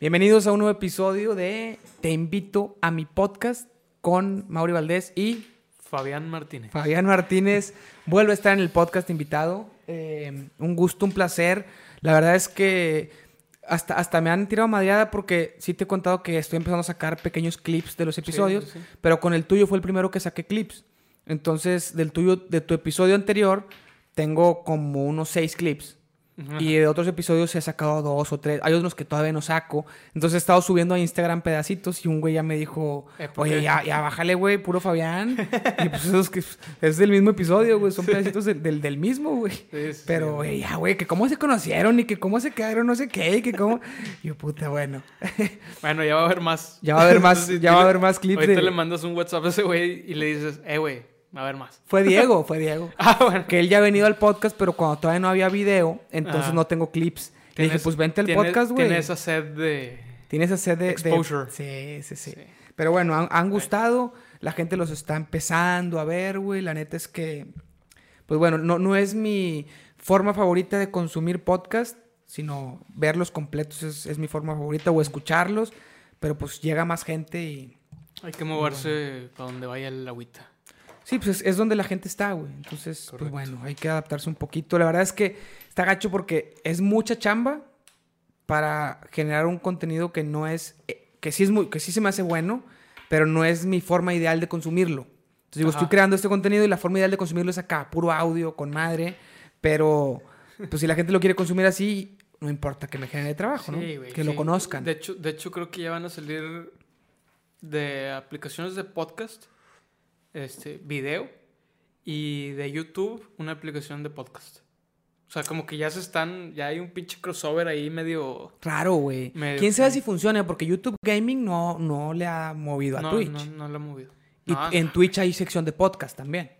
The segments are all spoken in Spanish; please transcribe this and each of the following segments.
Bienvenidos a un nuevo episodio de Te invito a mi podcast con Mauri Valdés y Fabián Martínez. Fabián Martínez. Vuelve a estar en el podcast invitado. Eh, un gusto, un placer. La verdad es que hasta, hasta me han tirado madreada porque sí te he contado que estoy empezando a sacar pequeños clips de los episodios, sí, sí. pero con el tuyo fue el primero que saqué clips. Entonces, del tuyo, de tu episodio anterior, tengo como unos seis clips. Y de otros episodios he sacado dos o tres. Hay otros que todavía no saco. Entonces he estado subiendo a Instagram pedacitos y un güey ya me dijo, Eh, ¿por oye, ya, ya bájale, güey, puro Fabián. y pues eso es, que es del mismo episodio, güey. Son pedacitos del, del, del mismo, güey. Sí, sí, Pero, güey, ya, güey, que cómo se conocieron y que cómo se quedaron, no sé qué, y que cómo... Yo, puta, bueno. Bueno, ya va a haber más. Ya va a haber más- Entonces, ya va a haber más clips Ahorita de- le mandas un WhatsApp a ese güey y le dices, eh, güey, a haber más. Fue Diego, fue Diego. Ah, bueno. Que él ya ha venido al podcast, pero cuando todavía no había video, entonces Ajá. no tengo clips. Le dije, pues vente al tiene- podcast, güey. Tiene esa sed de... Tiene esa sed de... de- Exposure. Sí, sí, sí, Sí. Pero bueno, han, han gustado. La gente los está empezando a ver, güey. La neta es que... Pues bueno, no, no es mi forma favorita de consumir podcast, sino verlos completos es, es mi forma favorita o escucharlos. Pero pues llega más gente y... Hay que moverse para donde vaya el agüita. Sí, pues es, es donde la gente está, güey. Entonces, pues Correcto. bueno, hay que adaptarse un poquito. La verdad es que está gacho porque es mucha chamba para generar un contenido que no es, eh, que sí es muy, que sí se me hace bueno, pero no es mi forma ideal de consumirlo. Entonces digo, Ajá. estoy creando este contenido y la forma ideal de consumirlo es acá, puro audio, con madre, pero pues si la gente lo quiere consumir así, no importa que me genere trabajo, ¿no? Sí, güey, que lo sí. conozcan. De hecho, de hecho, creo que ya van a salir de aplicaciones de podcast, este, video, y de YouTube una aplicación de podcast. O sea, como que ya se están, ya hay un pinche crossover ahí medio... Raro, güey. ¿Quién sabe si funciona? Porque YouTube Gaming no, no le ha movido a No, Twitch. no, no lo he movido. Y No, en Twitch hay sección de podcast también.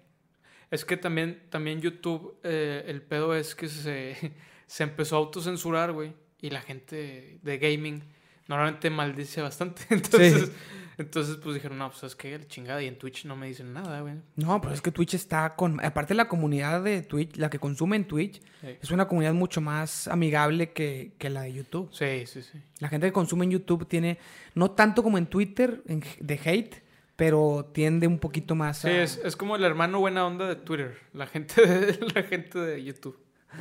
Es que también, también YouTube, eh, el pedo es que se, se empezó a autocensurar, güey. Y la gente de gaming normalmente maldice bastante. Entonces, entonces pues dijeron, no, pues es que la chingada. Y en Twitch no me dicen nada, güey. No, pero es que Twitch está con... Aparte la comunidad de Twitch, la que consume en Twitch, Sí. es una comunidad mucho más amigable que, que la de YouTube. Sí, sí, sí. La gente que consume en YouTube tiene, no tanto como en Twitter, en- de hate, pero tiende un poquito más Sí, a... es, es como el hermano buena onda de Twitter. La gente de, la gente de YouTube.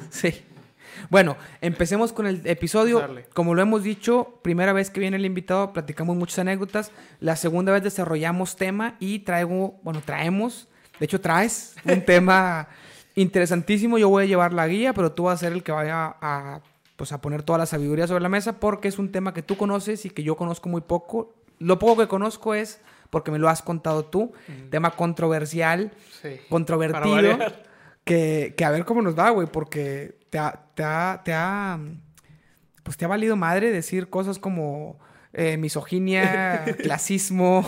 Sí. Bueno, empecemos con el episodio. Darle. Como lo hemos dicho, primera vez que viene el invitado, platicamos muchas anécdotas. La segunda vez desarrollamos tema y traigo, bueno, traemos, de hecho traes un tema interesantísimo. Yo voy a llevar la guía, pero tú vas a ser el que vaya a, pues, a poner toda la sabiduría sobre la mesa porque es un tema que tú conoces y que yo conozco muy poco. Lo poco que conozco es porque me lo has contado tú. Tema controversial Sí. Controvertido. Que, que a ver cómo nos va, güey, porque te ha, te ha, te ha, pues te ha valido madre decir cosas como eh, misoginia, clasismo.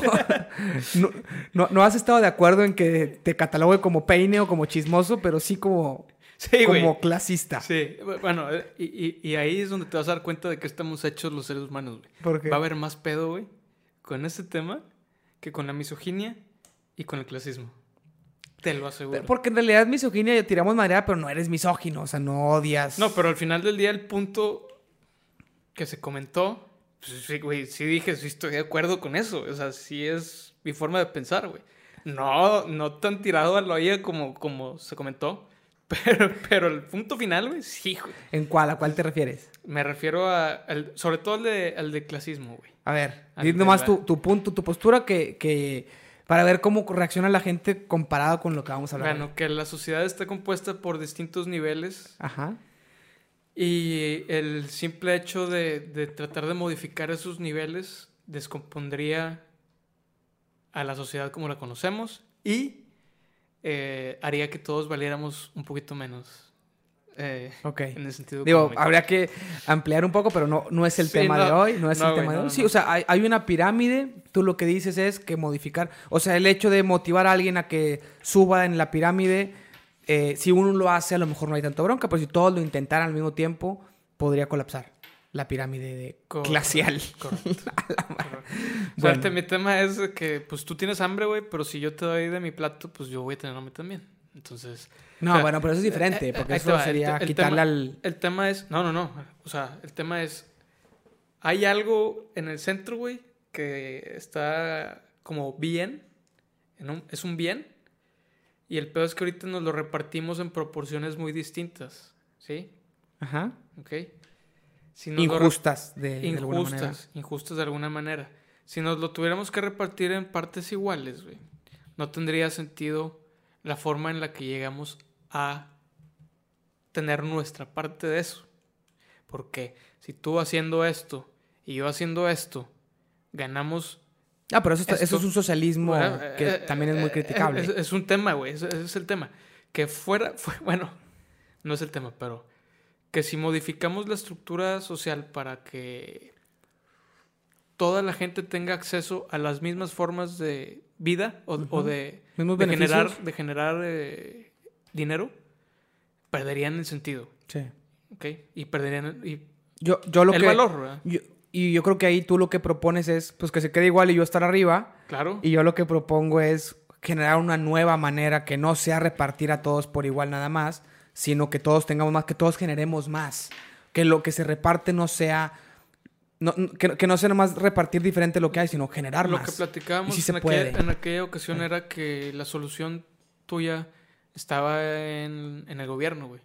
no, no, no has estado de acuerdo en que te catalogue como peine o como chismoso, pero sí como, Sí, como clasista. Sí, bueno, eh, y, y- ahí es donde te vas a dar cuenta de que estamos hechos los seres humanos, güey. ¿Por qué? Va a haber más pedo, güey, con ese tema que con la misoginia y con el clasismo. Te lo aseguro. Porque en realidad misoginia ya tiramos madera, pero no eres misógino, o sea, no odias. No, pero al final del día el punto que se comentó, pues sí, güey, sí dije, sí estoy de acuerdo con eso. O sea, sí es mi forma de pensar, güey. No, no tan tirado a la olla como, como se comentó. Pero, pero el punto final, güey, sí, güey. ¿En cuál? ¿A cuál te refieres? Me refiero a, al- sobre todo al de, al de clasismo, güey. A ver, di nomás tu, tu punto, tu postura que, que para ver cómo reacciona la gente comparado con lo que vamos a hablar. Bueno, que la sociedad está compuesta por distintos niveles Ajá. y el simple hecho de, de tratar de modificar esos niveles descompondría a la sociedad como la conocemos y eh, haría que todos valiéramos un poquito menos. Eh, Ok. En el sentido Digo, económico. habría que ampliar un poco, pero no, no es el Sí, tema no, de hoy, no es no, el güey, tema de hoy. Sí, o sea, hay, hay una pirámide, tú lo que dices es que modificar, o sea, el hecho de motivar a alguien a que suba en la pirámide, eh, si uno lo hace, a lo mejor no hay tanto bronca, pero si todos lo intentaran al mismo tiempo, podría colapsar la pirámide de glacial. correcto. O sea, este- mi tema es que, pues, tú tienes hambre, güey, pero si yo te doy de mi plato, pues yo voy a tener hambre también. Entonces... No, o sea, bueno, pero eso es eh, diferente, eh, porque eso va, el sería te- el quitarle tema- al... El tema es, no, no, no. O sea, el tema es, hay algo en el centro, güey, que está como bien. en un- es un bien. Y el peor es que ahorita nos lo repartimos en proporciones muy distintas. ¿Sí? Ajá. ¿Ok? Si nos lo re- Injustas de, de alguna manera. injustas, injustas de alguna manera. Si nos lo tuviéramos que repartir en partes iguales, güey, no tendría sentido la forma en la que llegamos a tener nuestra parte de eso. Porque si tú haciendo esto y yo haciendo esto, ganamos... Ah, pero eso, está- eso es un socialismo Bueno, que eh, también es muy eh, criticable. Es, es un tema, güey, ese, es el tema. Que fuera, fue, bueno, no es el tema, pero que si modificamos la estructura social para que toda la gente tenga acceso a las mismas formas de vida o, de, de generar, de generar eh, dinero, perderían el sentido, Sí. ¿ok? Y perderían y Yo, yo lo el que... valor, ¿verdad? yo- y yo creo que ahí tú lo que propones es pues que se quede igual y yo estar arriba. Claro. Y yo lo que propongo es generar una nueva manera que no sea repartir a todos por igual nada más, sino que todos tengamos más, que todos generemos más. Que lo que se reparte no sea... No, que, que no sea nomás repartir diferente lo que hay, sino generar Lo más. que platicábamos se en, aquella, puede. en aquella ocasión era que la solución tuya estaba en, en el gobierno, güey.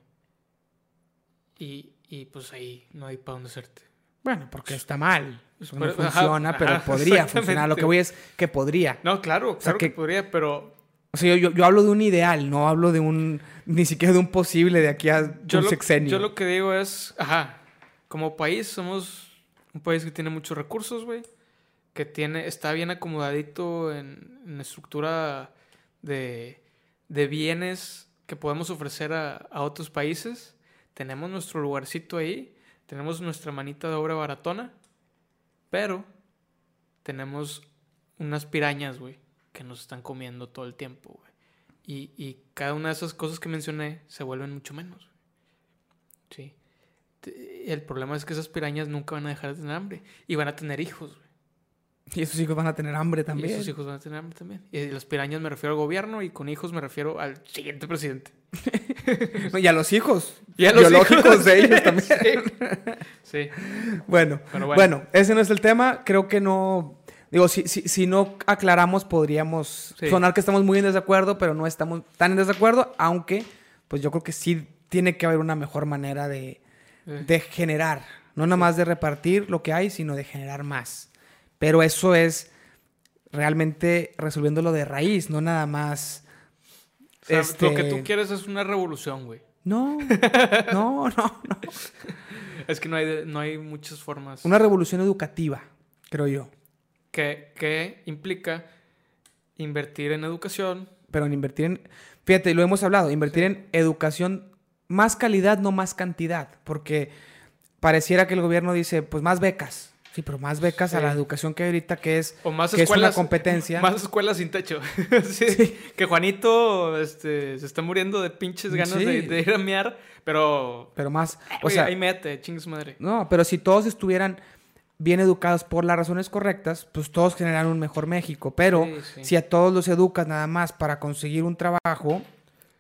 Y, y pues ahí no hay para dónde hacerte. Bueno, porque está mal. Eso no ajá, funciona, pero ajá, podría funcionar. Lo que voy es que podría. No, claro, claro que, que- podría, pero O sea, yo, yo, yo hablo de un ideal, no hablo de un... Ni siquiera de un posible de aquí a yo un lo, sexenio. yo lo que digo es, ajá, como país somos un país que tiene muchos recursos, güey. Que tiene, está bien acomodadito en, en estructura de, de bienes que podemos ofrecer a, a otros países. Tenemos nuestro lugarcito ahí. Tenemos nuestra manita de obra baratona. Pero tenemos unas pirañas, güey, que nos están comiendo todo el tiempo, güey. Y, y cada una de esas cosas que mencioné se vuelven mucho menos. güey. Sí. El problema es que esas pirañas nunca van a dejar de tener hambre. Y van a tener hijos, güey. Y esos hijos van a tener hambre Y también. esos hijos van a tener hambre también. Y las pirañas me refiero al gobierno y con hijos me refiero al siguiente presidente. No, Y a los hijos. Y a los biológicos hijos. de ellos también. Sí. Sí. Bueno, bueno. bueno. ese no es el tema. Creo que no. Digo, si, si, si no aclaramos, podríamos Sí. sonar que estamos muy en desacuerdo, pero no estamos tan en desacuerdo, aunque, pues yo creo que sí tiene que haber una mejor manera de, de generar. No nada más de repartir lo que hay, sino de generar más. Pero eso es realmente resolviéndolo de raíz, no nada más. o sea, este- Lo que tú quieres es una revolución, güey. No, no, no, no. Es que no hay, no hay muchas formas. Una revolución educativa, creo yo. que, que implica invertir en educación. Pero en invertir en. Fíjate, lo hemos hablado, invertir en educación, más calidad, no más cantidad. Porque pareciera que el gobierno dice, pues más becas. Sí, pero más becas a Sí. la educación que hay ahorita, que es, O más que es una competencia. Más escuelas sin techo. Sí, Que Juanito este, se está muriendo de pinches ganas Sí. de, de ir a mear. Pero. Pero más. O oye, sea, ahí mete, chingue madre. no, pero si todos estuvieran bien educados por las razones correctas, pues todos generarán un mejor México. Pero Sí, sí. si a todos los educas nada más para conseguir un trabajo,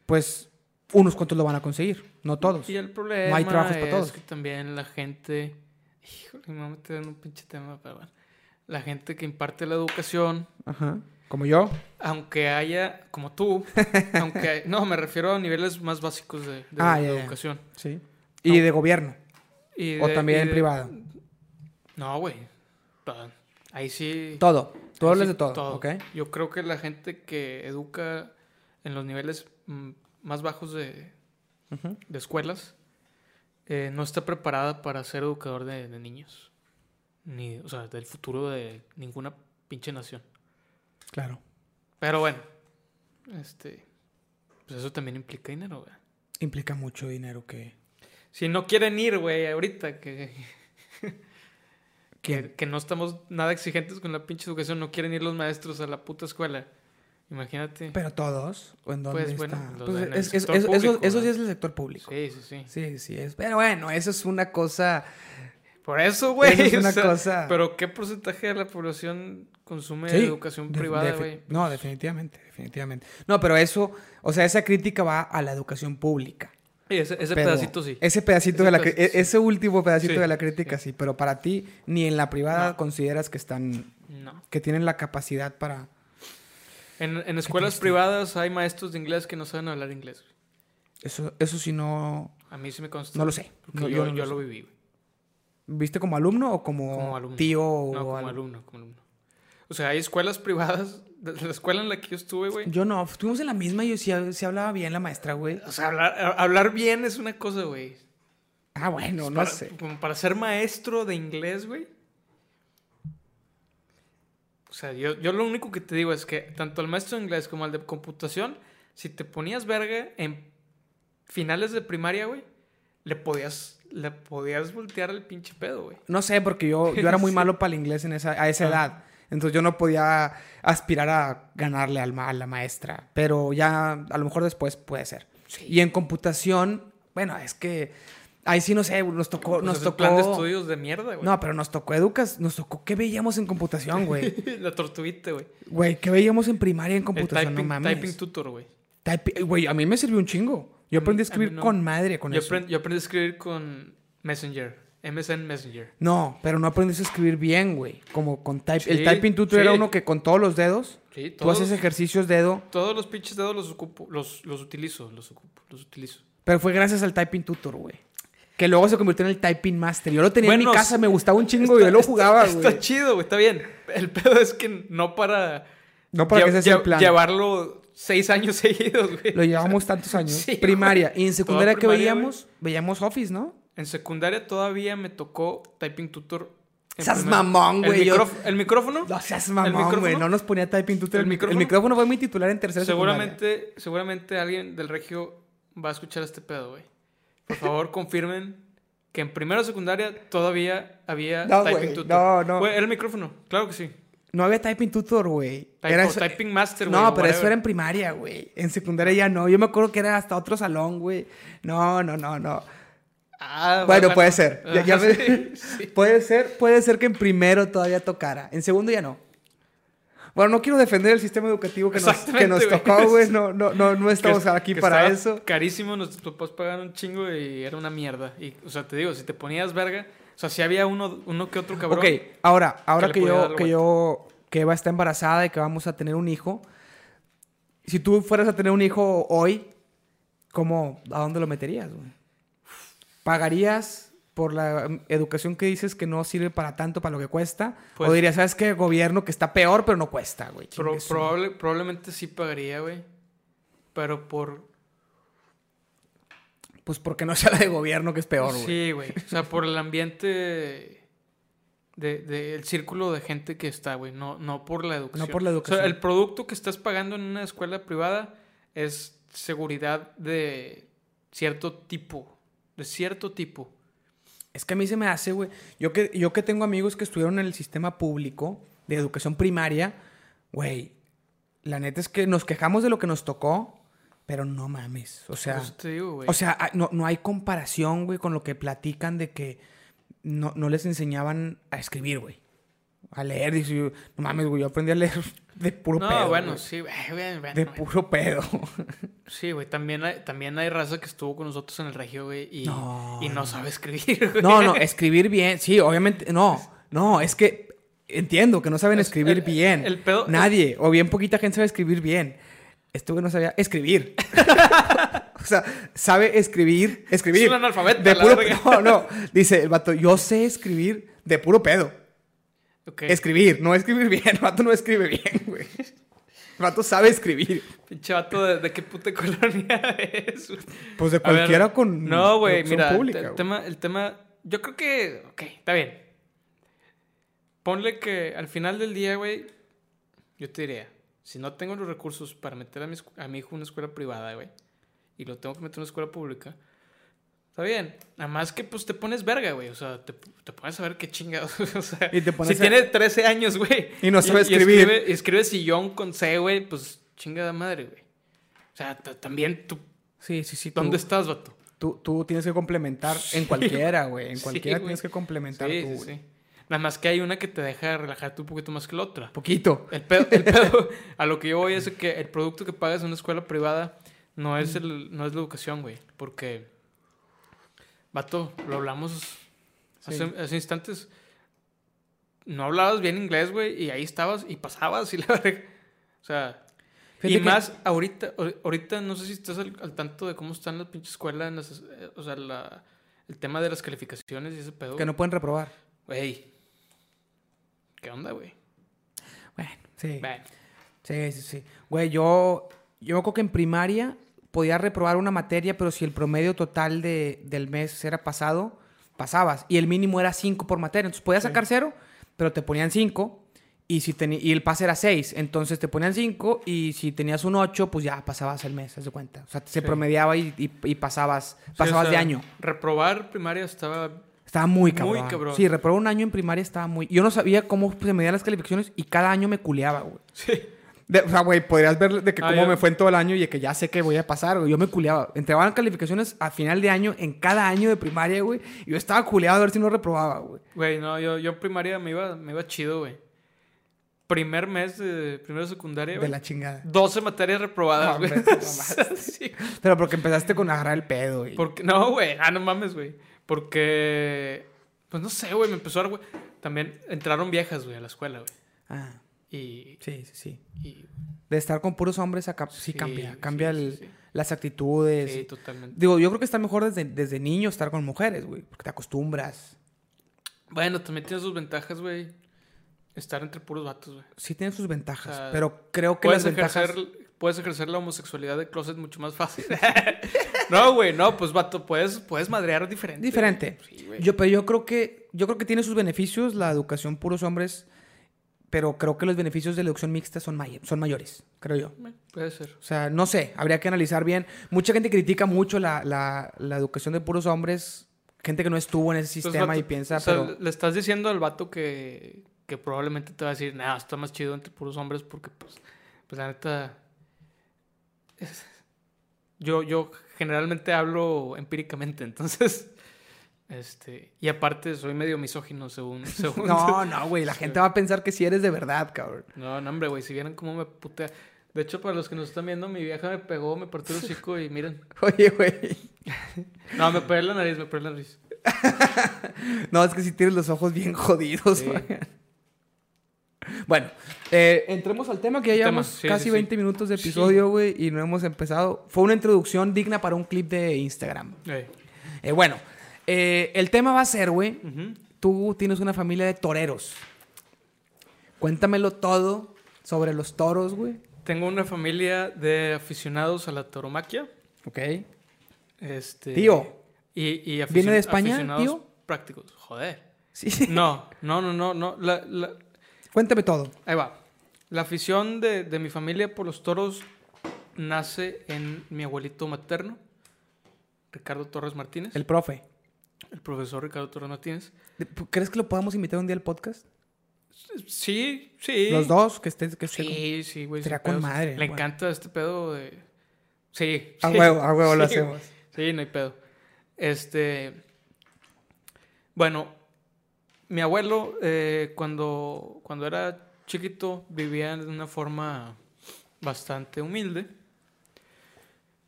pues unos cuantos lo van a conseguir, no todos. Y el problema hay trabajos para es todos. que también la gente. Híjole, me voy a meter en un pinche tema, pero bueno. La gente que imparte la educación, Ajá. Como yo. aunque haya, como tú, aunque. No, me refiero a niveles más básicos de, de- Ah, de educación. Sí. Y de gobierno. Y O de- también privado. No, güey. Ahí sí. Todo. Tú hablas sí, de todo, ¿ok? Yo creo que la gente que educa en los niveles mm, más bajos de, de escuelas eh, no está preparada para ser educador de, de niños. Ni, o sea, del futuro de ninguna pinche nación. Claro. Pero bueno, este. Pues eso también implica dinero, güey. Implica mucho dinero que... Si no quieren ir, güey, ahorita que. Que, que no estamos nada exigentes con la pinche educación, no quieren ir los maestros a la puta escuela. Imagínate. Pero todos. ¿O en dónde Pues, bueno, está? los Pues es- es- eso- sí es el sector público. Sí, sí, sí. Sí, sí es. Pero bueno, eso es una cosa... Por eso, güey. Es o una sea, cosa- Pero ¿qué porcentaje de la población consume Sí, educación de- privada, güey? No, definitivamente, definitivamente. No, pero eso, o sea, esa crítica va a la educación pública. Ese, pedacito sí. Ese pedacito Ese de la pedacito sí. e- ese último pedacito Sí, de la crítica sí. pero para ti ni en la privada No. consideras que están No. que tienen la capacidad para En, en escuelas privadas hay maestros de inglés que no saben hablar inglés. güey. eso eso sí no A mí sí me consta. No lo sé. No, yo, yo no lo yo sé. lo viví, güey. viste como alumno o como, Como alumno. tío o No, como algo? alumno, como alumno. O sea, hay escuelas privadas. De la escuela en la que yo estuve, güey. Yo no, estuvimos en la misma y yo sí, sí hablaba bien la maestra, güey. O sea, hablar, hablar bien es una cosa, güey. Ah, bueno, no Para- sé. Como para ser maestro de inglés, güey. O sea, yo, yo lo único que te digo es que tanto el maestro de inglés como el de computación, si te ponías verga en finales de primaria, güey, le podías, le podías voltear el pinche pedo, güey. No sé, porque yo, yo era muy Sí. malo para el inglés en esa, a esa Ah. edad. Entonces yo no podía aspirar a ganarle al, ma- a la maestra. Pero ya a lo mejor después puede ser. Y en computación, bueno, es que ahí sí no sé, nos tocó, Pues nos tocó. plan de estudios de mierda, güey. No, pero nos tocó educas, nos tocó qué veíamos en computación, güey. La tortuguita, güey. Güey, ¿qué veíamos en primaria en computación? typing, no mames. typing tutor, güey. Güey, a mí me sirvió un chingo. Yo aprendí a escribir no. con madre con Yo, eso. aprend- yo aprendí a escribir con Messenger. MSN Messenger. No, pero no aprendiste a escribir bien, güey. Como con type. el typing tutor sí. era uno que con todos los dedos, Sí, tú todos, haces ejercicios dedo, todos los pinches dedos los ocupo, los, los utilizo, los ocupo, los utilizo. pero fue gracias al typing tutor, güey. Que luego se convirtió en el typing master. Yo lo tenía en mi casa, me gustaba un chingo y yo lo jugaba, güey. está chido, güey, está bien. El pedo es que no para, No para lle- que ese sea el lle- plan. llevarlo seis años seguidos, güey. Lo llevamos tantos años. Sí, primaria. Y en secundaria, ¿qué veíamos? Veíamos Office, ¿no? En secundaria todavía me tocó typing tutor. Seas primer- mamón, güey, El, yo- micróf- el micrófono, No seas ¿El mamón, güey. No nos ponía typing tutor. ¿El micrófono? el micrófono fue mi titular en tercera secundaria. seguramente, seguramente alguien del regio va a escuchar este pedo, güey. Por favor, confirmen que en primera secundaria todavía había No, typing tutor. no, no. Güey, era el micrófono, claro que sí. No había typing tutor, güey. Era typing master, güey. No, pero eso era en primaria, güey. En secundaria ya no. Yo me acuerdo que era hasta otro salón, güey. No, no, no, no. Ah, Bueno, puede ser. Ya- ya Ajá, me- sí, sí. Puede ser, puede ser que en primero todavía tocara. En segundo ya no. Bueno, no quiero defender el sistema educativo que nos, que tocó, güey. No, no, no, no estamos Que- aquí que para eso. Carísimo, nuestros papás pagaron un chingo y era una mierda. Y, o sea, te digo, si te ponías verga, o sea, si había uno, uno que otro cabrón. Ok, ahora, ahora que, yo, que yo, que Eva está embarazada y que vamos a tener un hijo, si tú fueras a tener un hijo hoy, ¿cómo, a dónde lo meterías, güey? ¿Pagarías por la mm, educación que dices que no sirve para tanto, para lo que cuesta? Pues- ¿O dirías, sabes qué, gobierno que está peor, pero no cuesta, güey? Pro- probable, probablemente sí pagaría, güey. Pero por. Pues porque no sea la de gobierno que es peor, güey. Sí, güey. O sea, por el ambiente. De, de- el círculo de gente que está, güey. No, no por la educación. No por la O educación. sea, el producto que estás pagando en una escuela privada es seguridad de cierto tipo. De cierto tipo. Es que a mí se me hace, güey. Yo que, yo que tengo amigos que estuvieron en el sistema público de educación primaria, güey. La neta es que nos quejamos de lo que nos tocó, pero no mames. O sea, digo, güey. o sea, ah, no, no hay comparación, güey, con lo que platican de que no, no les enseñaban a escribir, güey. A leer. Dice, no mames, güey, yo aprendí a leer de puro no, pedo. bueno, güey. sí, güey, bueno, De güey. puro pedo. Sí, güey. También hay, también hay raza que estuvo con nosotros en el regio, güey. Y No, y no, no. sabe escribir, güey. No, no, escribir bien. Sí, obviamente. No, no, es que entiendo que no saben Es- escribir el- bien. el pedo- Nadie, o bien poquita gente sabe escribir bien. Este güey no sabía escribir. o sea, sabe escribir, escribir. Es un analfabeta, De puro verga. No, no. Dice el vato, yo sé escribir de puro pedo. Escribir, no escribir bien. El vato no escribe bien, güey. El vato sabe escribir. Pinche vato, ¿de, de qué puta colonia es? Pues de ver, cualquiera con. No, güey, mira, pública, el, tema, el tema... Yo creo que... Ok, está bien. Ponle que al final del día, güey, yo te diría, si no tengo los recursos para meter a mi, escu- a mi hijo en una escuela privada, güey, y lo tengo que meter en una escuela pública, está bien. Nada más que, pues, te pones verga, güey. O sea, te, te pones a ver qué chingados. o sea, Y te pones si a- tiene 13 años, güey. Y no sabe escribir. escribe, y escribe sillón con C, güey, pues, chingada madre, güey. O sea, también tú... Sí, sí, sí. tú- ¿Dónde estás, vato? Tú, tú tienes que complementar en cualquiera, güey. En cualquiera tienes que complementar Sí, tú, sí, güey. sí. Nada más que hay una que te deja relajarte un poquito más que la otra. Poquito. El pedo, el pedo a lo que yo voy es que el producto que pagas en una escuela privada no es, el, no es la educación, güey. Porque Vato, lo hablamos Sí. hace, hace instantes. No hablabas bien inglés, güey, y ahí estabas y pasabas y la verga. O sea, Fíjate y que- más ahorita, ahor- ahorita no sé si estás al, al tanto de cómo están las pinches escuelas, en las- eh, o sea, la- el tema de las calificaciones y ese pedo. Que no pueden reprobar. Güey, ¿qué onda, güey? Bueno, sí. Bueno, Sí, sí, sí. Güey, yo, yo creo que en primaria podía reprobar una materia, pero si el promedio total de, del mes era pasado, pasabas. Y el mínimo era 5 por materia. Entonces podías Sí. sacar cero, pero te ponían 5. Y, si y el pase era 6. Entonces te ponían 5 y si tenías un 8, pues ya pasabas el mes, haz de cuenta. O sea, se Sí. promediaba y, y- y pasabas, sí, o pasabas de año. Reprobar primaria estaba Estaba muy Muy cabrón. cabrón. Sí, reprobé un año en primaria, estaba muy... Yo no sabía cómo se medían las calificaciones y cada año me culeaba, güey. Sí. De- o sea, güey, podrías ver de que Ah, cómo yo- me fue en todo el año y de que ya sé que voy a pasar, güey. Yo me culeaba. Entregaban calificaciones a final de año en cada año de primaria, güey. Y yo estaba culeado a ver si no reprobaba, güey. Güey, no, yo, yo en primaria me iba, me iba chido, güey. Primer mes de primero secundaria, De la chingada. 12 materias reprobadas, güey. sí. Pero porque empezaste con agarrar el pedo, güey. Porque, no, güey, ah, no mames, güey. Porque, pues no sé, güey, me empezó a dar, güey. También entraron viejas, güey, a la escuela, güey. Ah, Y, sí, sí, sí. y- De estar con puros hombres acá, sí, Sí, cambia. Cambia sí, el- sí. las actitudes. sí, totalmente. Digo, yo creo que está mejor desde, desde niño estar con mujeres, güey. Porque te acostumbras. Bueno, también tiene sus ventajas, güey. Estar entre puros vatos, güey. Sí tiene sus ventajas. O sea, pero creo que Puedes las ventajas... ejercer, puedes ejercer la homosexualidad de closet mucho más fácil. no, güey, no, pues vato, puedes, puedes madrear diferente. Diferente. Sí, güey. Yo, pero yo creo que yo creo que tiene sus beneficios la educación puros hombres, pero creo que los beneficios de la educación mixta son, may- son mayores, creo yo. Puede ser. O sea, no sé, habría que analizar bien. Mucha gente critica mucho la, la- la educación de puros hombres, gente que no estuvo en ese Pues, sistema vato, y piensa, o sea, pero le estás diciendo al vato que, que probablemente te va a decir, nah, está más chido entre puros hombres porque, pues, pues la neta. es- Yo, yo generalmente hablo empíricamente, entonces. Este. Y aparte, soy medio misógino, según. según no, no, güey, la Sí. gente va a pensar que si eres de verdad, cabrón. No, no, hombre, güey, si vieran cómo me putea. De hecho, para los que nos están viendo, mi vieja me pegó, me partió el hocico y miren. Oye, güey. No, me pegué la nariz, me pegué la nariz. No, es que si tienes los ojos bien jodidos. Sí. güey. Bueno, eh, entremos al tema que ya llevamos sí, casi sí, sí. 20 minutos de Sí. episodio, güey, y no hemos empezado. Fue una introducción digna para un clip de Instagram. Eh, bueno, eh, el tema va a ser, güey, Ujú. tú tienes una familia de toreros. Cuéntamelo todo sobre los toros, güey. Tengo una familia de aficionados a la tauromaquia. Ok. Este, Tío. Y, y ¿Viene de España, tío? prácticos. Joder. Sí. No, no, no, no, no. La- la- Cuéntame todo. ahí va. La afición de, de mi familia por los toros nace en mi abuelito materno, Ricardo Torres Martínez. El profe. El profesor Ricardo Torres Martínez. ¿Crees que lo podamos invitar un día al podcast? Sí, sí. Los dos, que estés... Que esté con- Sí, sí, güey. Será con madre, Le encanta este pedo de. Sí. A sí. huevo, a huevo lo hacemos. Sí, no hay pedo. Este. Bueno, mi abuelo, eh, cuando, cuando era chiquito, vivía de una forma bastante humilde.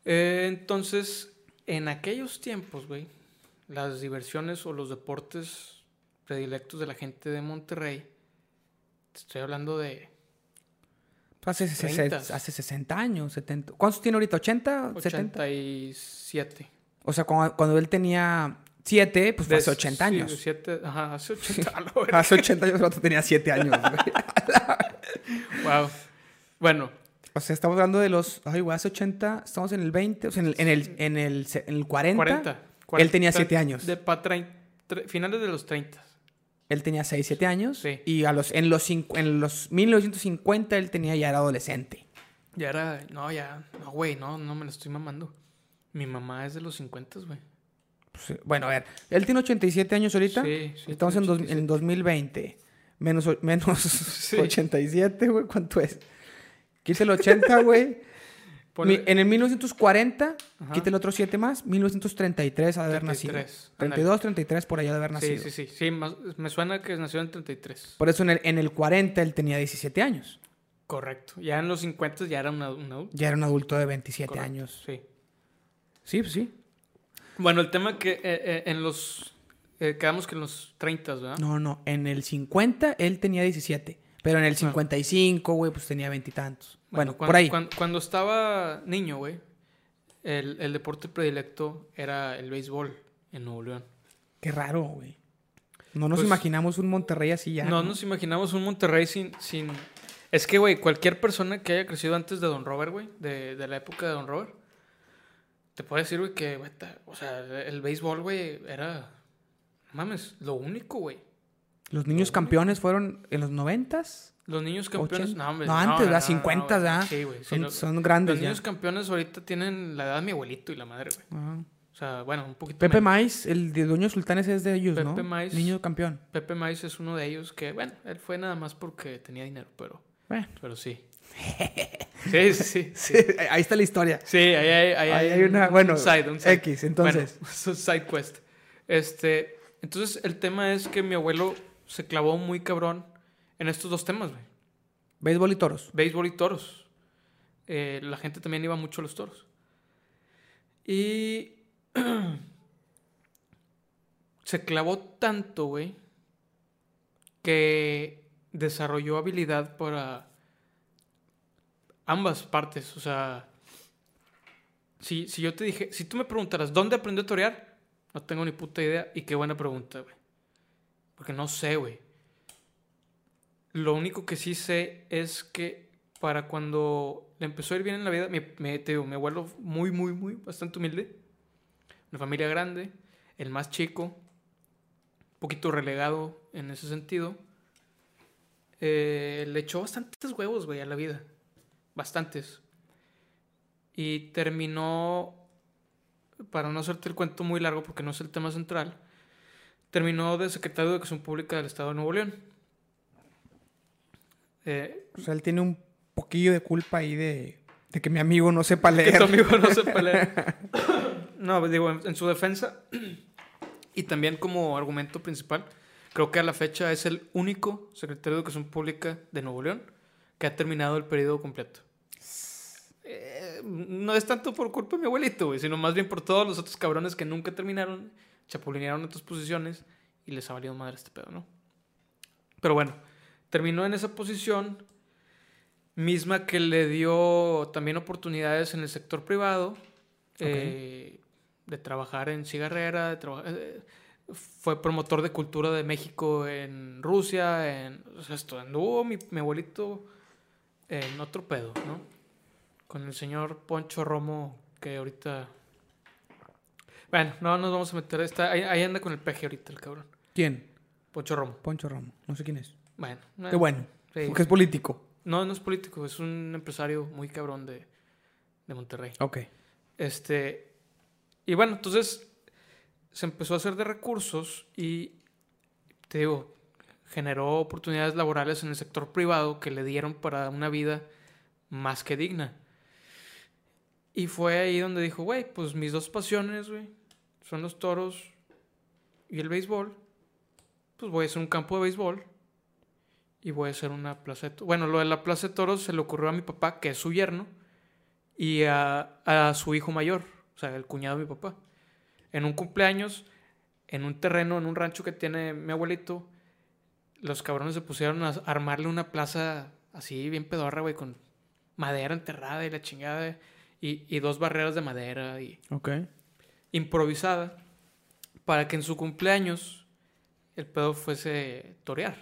Eh, entonces, en aquellos tiempos, güey, las diversiones o los deportes predilectos de la gente de Monterrey, te estoy hablando de Hace, sesen- 30. hace 60 años, 70. ¿Cuántos tiene ahorita? ¿80? ¿70? 87. O sea, cuando, cuando él tenía 7, pues fue hace 80 sí, años. de siete- ajá, hace 80. a la verga. Hace 80 años el tenía 7 años, wow. Bueno, O sea, estamos hablando de los... Ay, güey, hace 80, estamos en el 20, o sea, en el, en el, en el, en el 40, 40. Él tenía siete años. De pa trein- tre- finales de los 30. Él tenía 6, 7 años. Sí. Y a los, en, los, en los 1950 él tenía ya era adolescente. Ya era. No, ya. No, güey, no, no me lo estoy mamando. Mi mamá es de los 50, güey. Pues, eh, bueno, a ver, él tiene 87 años ahorita. Sí, sí. Estamos en, dos- en 2020. Menos, menos 87, güey. ¿Cuánto es? Quita el 80, güey. Ponle- En el 1940, Ajá. quita el otro 7 más. 1933 ha de haber nacido. 33, 32, 33 por allá de haber nacido. sí, sí. Sí, más- me suena que nació en 33. Por eso en el, en el 40 él tenía 17 años. Correcto. Ya en los 50 ya era un adu- un adulto. Ya era un adulto de 27 Correcto, años. Sí. Sí, pues sí. Bueno, el tema que eh, eh, en los... eh, quedamos que en los 30, ¿verdad? No, no. En el 50 él tenía 17. Pero en el 55, güey, pues tenía veintitantos. Bueno, por ahí. cuan- cuando estaba niño, güey, el, el deporte predilecto era el béisbol en Nuevo León. Qué raro, güey. No nos Pues- imaginamos un Monterrey así ya. no nos imaginamos un Monterrey sin... sin... Es que, güey, cualquier persona que haya crecido antes de Don Robert, güey, de, de la época de Don Robert, te puede decir, güey, que, o sea, el béisbol, güey, era... Mames, lo único, güey. Los niños campeones fueron en los 90s. Los niños campeones... 80. No, hombre, No, antes, ¿verdad? 50, güey. ¿verdad? Sí, güey. sí, Son, no- son grandes Los ya. niños campeones ahorita tienen la edad de mi abuelito y la madre, güey. Ajá. O sea, bueno, un poquito Pepe. Mais, el de dueño de Sultanes es de ellos, ¿no? Pepe Maiz. Niño campeón. Pepe Mais es uno de ellos que, bueno, él fue nada más porque tenía dinero, pero, Bueno. pero sí. Sí, sí, sí. Sí, ahí está la historia. Sí, ahí hay, ahí Ahí hay una- un bueno, side, un side. X, entonces. Bueno, es un side quest. Este, entonces el tema es que mi abuelo se clavó muy cabrón en estos dos temas, güey. Béisbol y toros. Béisbol y toros. Eh, la gente también iba mucho a los toros. Y se clavó tanto, güey, que desarrolló habilidad para ambas partes. O sea, si, si yo te dije, si tú me preguntaras, ¿dónde aprendió a torear? No tengo ni puta idea. Y qué buena pregunta, güey. Porque no sé, güey. Lo único que sí sé es que para cuando le empezó a ir bien en la vida, mi- te muy, muy, muy, bastante humilde, una familia grande, el más chico, un poquito relegado en ese sentido, eh, le echó bastantes huevos, güey, a la vida. Bastantes. Y terminó, para no hacerte el cuento muy largo porque no es el tema central, terminó de secretario de Educación Pública del Estado de Nuevo León. Eh, O sea, él tiene un poquillo de culpa ahí de, de que mi amigo no sepa que leer. tu amigo no sepa leer. No, digo, en, en su defensa y también como argumento principal, creo que a la fecha es el único secretario de Educación Pública de Nuevo León que ha terminado el periodo completo. Eh, no es tanto por culpa de mi abuelito, güey, sino más bien por todos los otros cabrones que nunca terminaron, chapulinearon otras posiciones y les ha valido madre este pedo, ¿no? Pero bueno, terminó en esa posición, misma que le dio también oportunidades en el sector privado, eh, de trabajar en cigarrera, de traba- eh, fue promotor de cultura de México en Rusia, en, o sea, esto, anduvo mi, mi abuelito en otro pedo, ¿no? Con el señor Poncho Romo, que ahorita... Bueno, no nos vamos a meter, está, ahí, ahí anda con el peje ahorita el cabrón, ¿Quién? Poncho Romo. Poncho Romo. No sé quién es. Bueno, Qué bueno. sí. Porque es político. No, no es político, es un empresario muy cabrón de, de Monterrey. Ok. Este, y bueno, entonces se empezó a hacer de recursos y, te digo, generó oportunidades laborales en el sector privado que le dieron para una vida más que digna. Y fue ahí donde dijo, güey, pues mis dos pasiones, güey, son los toros y el béisbol. Pues voy a hacer un campo de béisbol y voy a hacer una plaza de toros. Bueno, lo de la plaza de toros se le ocurrió a mi papá, que es su yerno, y a, a su hijo mayor, o sea, el cuñado de mi papá. En un cumpleaños, en un terreno, en un rancho que tiene mi abuelito, los cabrones se pusieron a armarle una plaza así, bien pedorra, güey, con madera enterrada y la chingada, y, y dos barreras de madera y Ok. improvisada, para que en su cumpleaños el pedo fuese torear,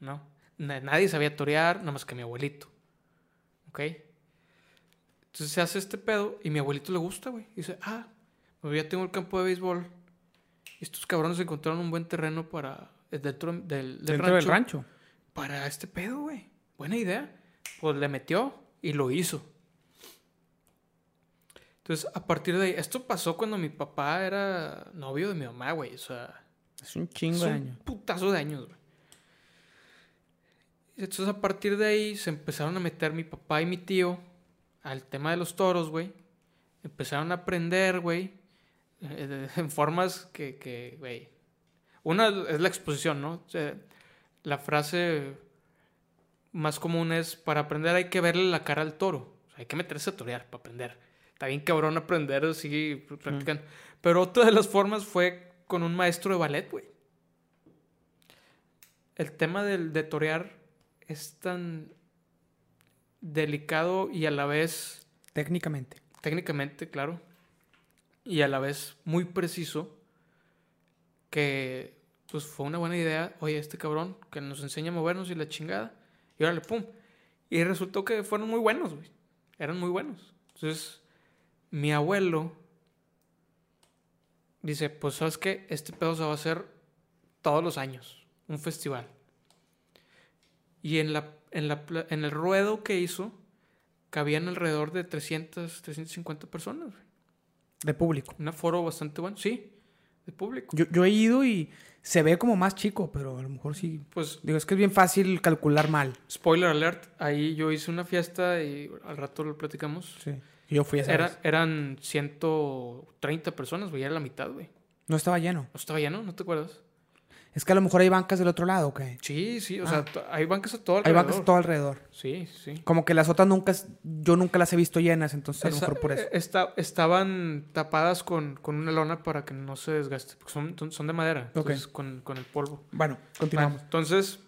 ¿no? Na- Nadie sabía torear, nada más que mi abuelito, ¿ok? Entonces se hace este pedo y mi abuelito le gusta, güey. Dice, ah, pues ya tengo el campo de béisbol. Y estos cabrones encontraron un buen terreno para eh, dentro del, del Dentro rancho, del rancho. para este pedo, güey. Buena idea. Pues le metió y lo hizo. Entonces, a partir de ahí, esto pasó cuando mi papá era novio de mi mamá, güey. O sea, Es un chingo es de un años. putazo de años, güey. Entonces, a partir de ahí, se empezaron a meter mi papá y mi tío al tema de los toros, güey. Empezaron a aprender, güey, eh, en formas que, que, güey. Una es la exposición, ¿no? O sea, la frase más común es, para aprender hay que verle la cara al toro. O sea, hay que meterse a torear para aprender. está bien cabrón aprender así, practicando. Pero otra de las formas fue con un maestro de ballet, güey. El tema del, de torear es tan delicado y a la vez... Técnicamente. Técnicamente, claro. Y a la vez muy preciso que pues fue una buena idea, oye, este cabrón que nos enseña a movernos y la chingada. Y órale, pum. Y resultó que fueron muy buenos, güey. Eran muy buenos. Entonces, mi abuelo dice, pues sabes qué, este pedo se va a hacer todos los años, un festival. Y en, la, en, la, en el ruedo que hizo, cabían alrededor de 300, 350 personas. De público. Un aforo bastante bueno, sí, de público. Yo, yo he ido y se ve como más chico, pero a lo mejor sí. Pues digo, es que es bien fácil calcular mal. Spoiler alert, ahí yo hice una fiesta y al rato lo platicamos. Sí. Yo fui a esa Era, vez. Eran 130 personas, güey, era la mitad, güey. No estaba lleno. ¿No estaba lleno? ¿No te acuerdas? Es que a lo mejor hay bancas del otro lado, ¿ok? Sí, sí, o Ah. sea, hay bancas a todo Hay alrededor. bancas a todo alrededor. Sí, sí. Como que las otras nunca, yo nunca las he visto llenas, entonces a lo mejor por eso. eh, esta- estaban tapadas con, con una lona para que no se desgaste. Porque son, son- de madera. Ok. Entonces, con, con el polvo. Bueno, Bueno, continuamos. entonces,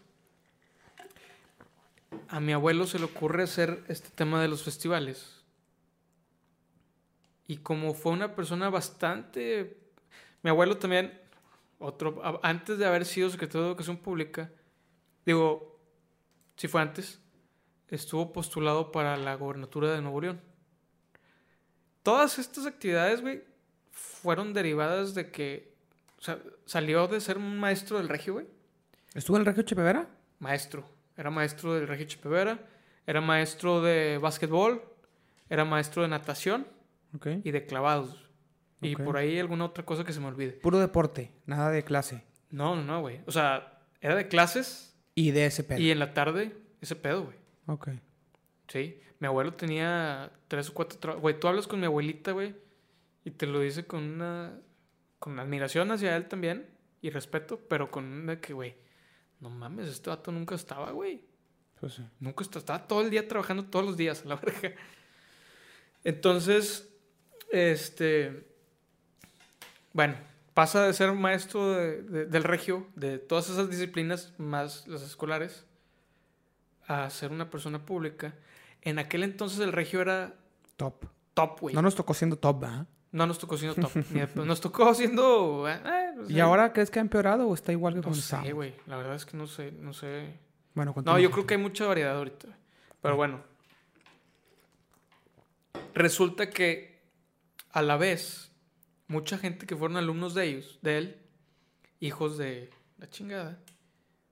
a mi abuelo se le ocurre hacer este tema de los festivales. Y como fue una persona bastante... Mi abuelo también, otro, antes de haber sido secretario de Educación Pública, digo, si fue antes, estuvo postulado para la gobernatura de Nuevo León. Todas estas actividades, güey, fueron derivadas de que, o sea, salió de ser un maestro del regio, güey. ¿Estuvo en el Regio Chepevera? Maestro. Era maestro del Regio Chepevera, era maestro de básquetbol, era maestro de natación Ok. y de clavados. Y Ok. por ahí alguna otra cosa que se me olvide. Puro deporte, nada de clase. No, no, no, güey. O sea, era de clases Y de ese pedo. y en la tarde ese pedo, güey. Ok. Sí. Mi abuelo tenía tres o cuatro trabajos. Güey, tú hablas con mi abuelita, güey, y te lo dice con una. con admiración hacia él también y respeto, pero con una que, güey, no mames, este vato nunca estaba, güey. Pues sí. Nunca está, estaba todo el día trabajando todos los días, a la verga. Entonces, este. Bueno, pasa de ser maestro de- de- del regio, de todas esas disciplinas, más las escolares, a ser una persona pública. En aquel entonces el regio era Top. top, güey. No No, nos tocó siendo top, ¿verdad? nos tocó siendo top. nos tocó siendo. eh, pues, ¿Y eh, ahora crees que ha empeorado o está igual que No cuando sé, güey. La verdad es que no sé, no sé. Bueno, No, yo creo que hay mucha variedad ahorita. Pero bueno. Resulta que a la vez, mucha gente que fueron alumnos de ellos, de él, hijos de la chingada.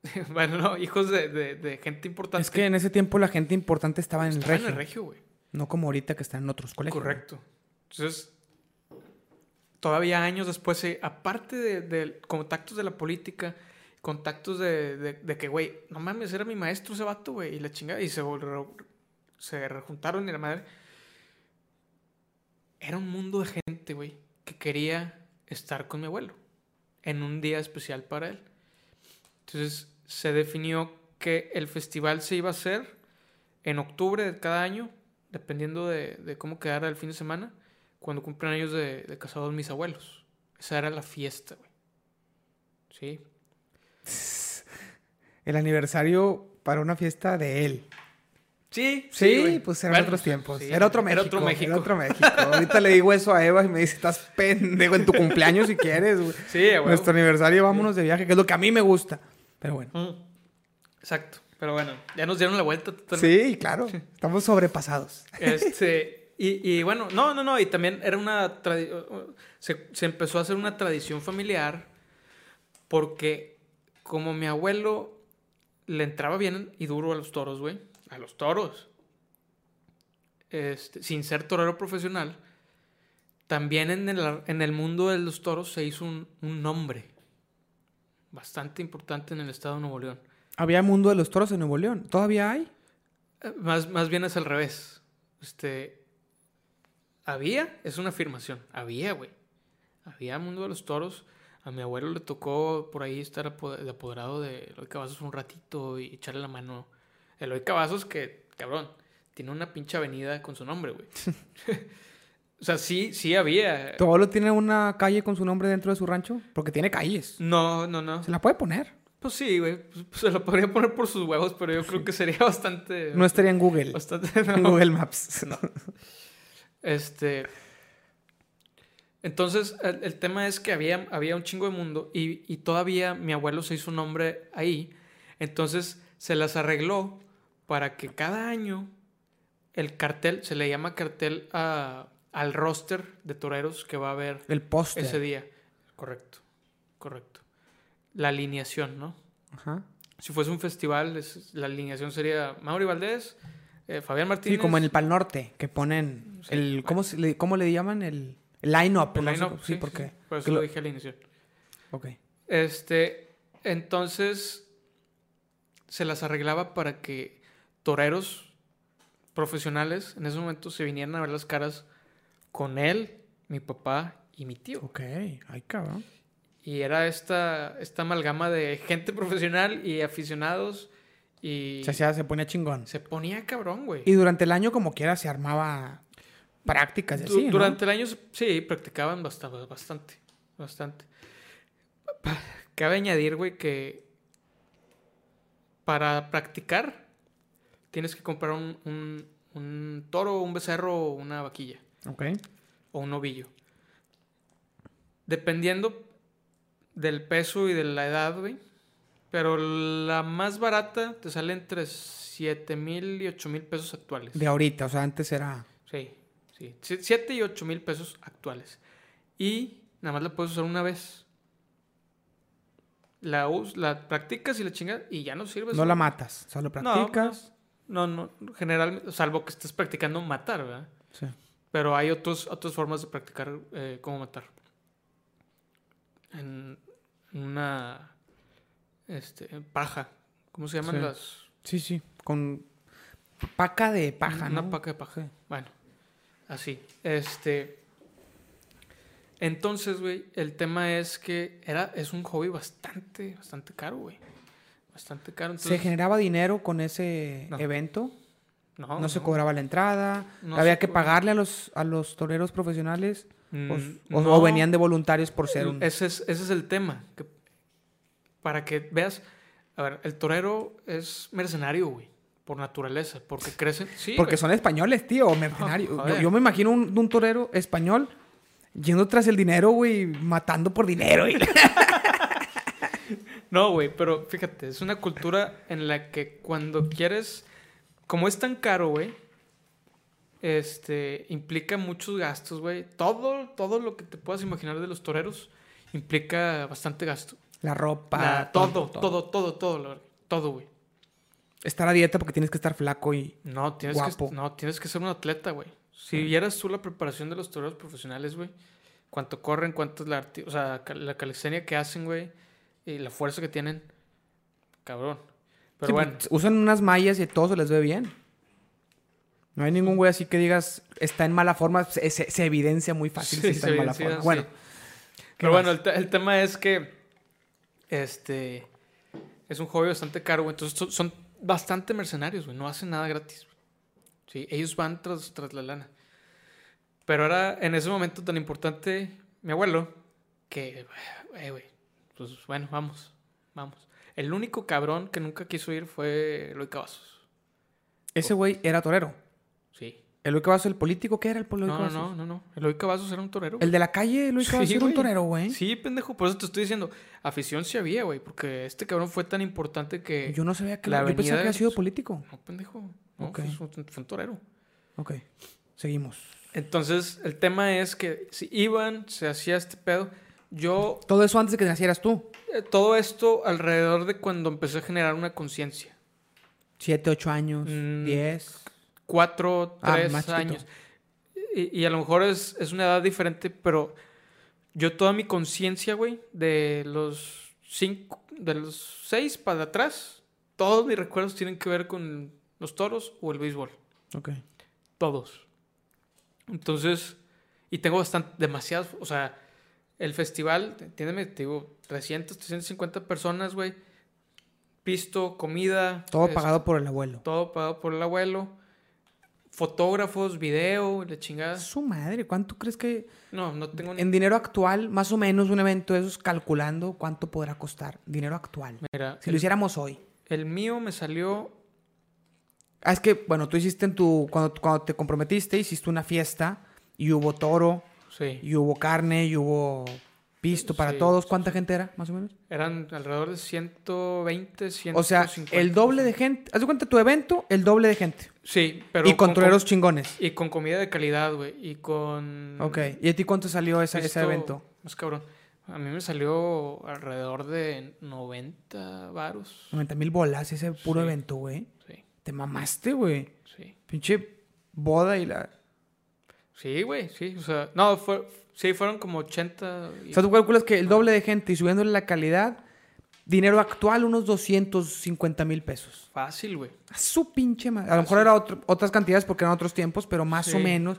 bueno, no, hijos de, de- de gente importante. Es que en ese tiempo la gente importante estaba en el estaban regio. en el regio, güey. No como ahorita que están en otros colegios. Correcto. Entonces, todavía años después, eh, aparte de, de contactos de la política, contactos de, de- de que, güey, no mames, era mi maestro ese vato, güey, y la chingada, y se, vol- se rejuntaron y la madre. Era un mundo de gente, güey, que quería estar con mi abuelo en un día especial para él. Entonces, se definió que el festival se iba a hacer en octubre de cada año, dependiendo de, de cómo quedara el fin de semana, cuando cumplen años de, de casados mis abuelos. Esa era la fiesta, güey. Sí. El aniversario para una fiesta de él. Sí, Sí, pues eran otros tiempos. Era otro México. Era otro México. Era otro México. Ahorita le digo eso a Eva y me dice, estás pendejo en tu cumpleaños si quieres, güey. Sí, güey. Nuestro aniversario, vámonos de viaje, que es lo que a mí me gusta. Pero bueno. Mm. Exacto. Pero bueno, ya nos dieron la vuelta totalmente. Sí, claro. Estamos sobrepasados. Este, y, y bueno, no, no, no, y también era una se, se empezó a hacer una tradición familiar porque como mi abuelo le entraba bien y duro a los toros, güey, a los toros, este, sin ser torero profesional, también en el, en el mundo de los toros se hizo un, un nombre bastante importante en el estado de Nuevo León. Había Mundo de los Toros en Nuevo León. ¿Todavía hay? Eh, Más, más bien es al revés. Este. Había, es una afirmación. Había, güey. Había Mundo de los Toros. A mi abuelo le tocó por ahí estar apo- de apoderado de Eloy Cavazos un ratito y echarle la mano. Eloy Cavazos, que, cabrón, tiene una pinche avenida con su nombre, güey. O sea, sí, sí había. ¿Tu abuelo tiene una calle con su nombre dentro de su rancho? Porque tiene calles. No, no, no. Se la puede poner. Pues sí, güey. Pues, pues se lo podría poner por sus huevos, pero yo creo que sería bastante. No estaría en Google. Bastante. En. Google Maps. No. Este. Entonces, el, el tema es que había, había un chingo de mundo y, y todavía mi abuelo se hizo un nombre ahí. Entonces, se las arregló para que cada año el cartel, se le llama cartel a- al roster de toreros que va a haber El póster. ese día. Correcto, correcto. La alineación, ¿no? Ajá. Si fuese un festival, es- la alineación sería Mauri Valdés, eh, Fabián Martínez. Sí, como en el Pal Norte, que ponen Sí, el... bueno. ¿cómo, se le, ¿Cómo le llaman? El, el line-up. el no sé line-up, sí, porque... Por eso lo- dije al inicio. Ok. Este, entonces se las arreglaba para que toreros profesionales en ese momento se vinieran a ver las caras con él, mi papá y mi tío. Ok. Ay, cabrón. Y era esta, esta amalgama de gente profesional y aficionados y Se, se ponía chingón. se ponía cabrón, güey. Y durante el año, como quiera, se armaba prácticas y Du- así, ¿no? Durante el año, sí, practicaban bastante, bastante, bastante. Cabe añadir, güey, que para practicar tienes que comprar un, un, un toro, un becerro o una vaquilla Ok. o un novillo. Dependiendo del peso y de la edad, güey. Pero la más barata te sale entre 7 mil y 8 mil pesos actuales. De ahorita, o sea, antes era... Sí, sí. 7 y 8 mil pesos actuales. Y nada más la puedes usar una vez. La, us- la practicas y la chingas y ya no sirve. No la matas, solo No, practicas. No, no, generalmente, salvo que estés practicando matar, ¿verdad? Sí. Pero hay otros, otras formas de practicar eh, cómo matar. En una este, paja. ¿Cómo se llaman Sí. las? Sí, sí. Con paca de paja, Una ¿no? paca de paja. Sí. Bueno, así. Este. Entonces, güey, el tema es que era, es un hobby bastante, bastante caro, güey. Bastante caro. ¿Se generaba dinero con ese No. evento? no, ¿No, se cobraba la entrada? ¿Había que pagarle a los, a los toreros profesionales? Mm, ¿O, o- no. o venían de voluntarios por ser un...? Ese es, ese es el tema. que- para que veas. A ver, el torero es mercenario, güey. Por naturaleza. Porque crecen. Sí, Porque güey. son españoles, tío, o mercenarios. Yo- me imagino un, un torero español yendo tras el dinero, güey, matando por dinero. y- No, güey, pero fíjate, es una cultura en la que cuando quieres, como es tan caro, güey, este, implica muchos gastos, güey. Todo, todo lo que te puedas imaginar de los toreros implica bastante gasto. La ropa. La- todo, todo, todo, todo, verdad, todo, güey. Estar a dieta porque tienes que estar flaco y... No, tienes Guapo. que, no, tienes que ser un atleta, güey. Si vieras tú la preparación de los toreros profesionales, güey, cuánto corren, cuánto es la, o sea, la calistenia que hacen, güey, y la fuerza que tienen, cabrón. Pero Sí, bueno, pues, usan unas mallas y todo se les ve bien. No hay ningún güey así que digas está en mala forma. Se, se- se evidencia muy fácil Sí, si está en mala forma. Bueno, Pero más? bueno, el, te- el tema es que este es un hobby bastante caro, güey. Entonces son- son bastante mercenarios, güey. No hacen nada gratis. güey. Sí, ellos van tras, tras la lana. Pero era en ese momento tan importante mi abuelo que, eh, güey, pues bueno, vamos, vamos. El único cabrón que nunca quiso ir fue Eloy Cavazos. ese güey era torero. Sí. El Eloy Cavazos, el político, ¿qué era el Eloy No, no, no, no. Eloy Cavazos era un torero. El de la calle, Eloy Sí, Cavazos, era un torero, güey. Sí, pendejo, por eso te estoy diciendo. Afición sí había, güey, porque este cabrón fue tan importante que. Yo no sabía que... La yo que había sido político. No, pendejo. No, Ok. fue, fue- fue un torero. Ok, seguimos. Entonces, el tema es que si iban, se hacía este pedo. Yo, Todo eso antes de que nacieras tú. eh, todo esto alrededor de cuando empecé a generar una conciencia. Siete, ocho años, Mm, diez. Cuatro, Ah, tres chiquito. años. Y, y a lo mejor es, es una edad diferente, pero yo toda mi conciencia, güey, de los cinco, de los seis para atrás, todos mis recuerdos tienen que ver con los toros o el béisbol. Ok. Todos. Entonces, y tengo bastante, demasiados, o sea, el festival, entiéndeme, te digo, 300, 350 personas, güey. Pisto, comida. Todo es- pagado por el abuelo. Todo pagado por el abuelo. fotógrafos, video, la chingada. Su madre, ¿cuánto crees que No, no tengo ni... en dinero actual, más o menos un evento de esos, calculando cuánto podrá costar? Dinero actual. Mira, Si lo hiciéramos hoy. el mío me salió... Ah, es que, bueno, tú hiciste en tu. Cuando, cuando te comprometiste, hiciste una fiesta y hubo toro, Sí. y hubo carne, y hubo pisto para Sí, todos. sí, ¿Cuánta gente era, más o menos? Eran alrededor de 120, 150. O sea, el doble de gente. Haz de cuenta tu evento, el doble de gente. Sí, pero... y con toreros chingones. Y con comida de calidad, güey. Y con... Ok. ¿Y a ti cuánto salió ese, ese evento? Más cabrón. A mí me salió alrededor de 90 varos. 90 mil bolas ese puro Sí. evento, güey. Sí, Te mamaste, güey. sí. Pinche boda y la. Sí, güey, sí. O sea, no, fue, sí, fueron como 80. y- O sea, tú calculas que el doble de gente y subiéndole la calidad, dinero actual, unos 250 mil pesos. Fácil, güey. A su pinche madre. A lo mejor eran otras cantidades porque eran otros tiempos, pero más o menos.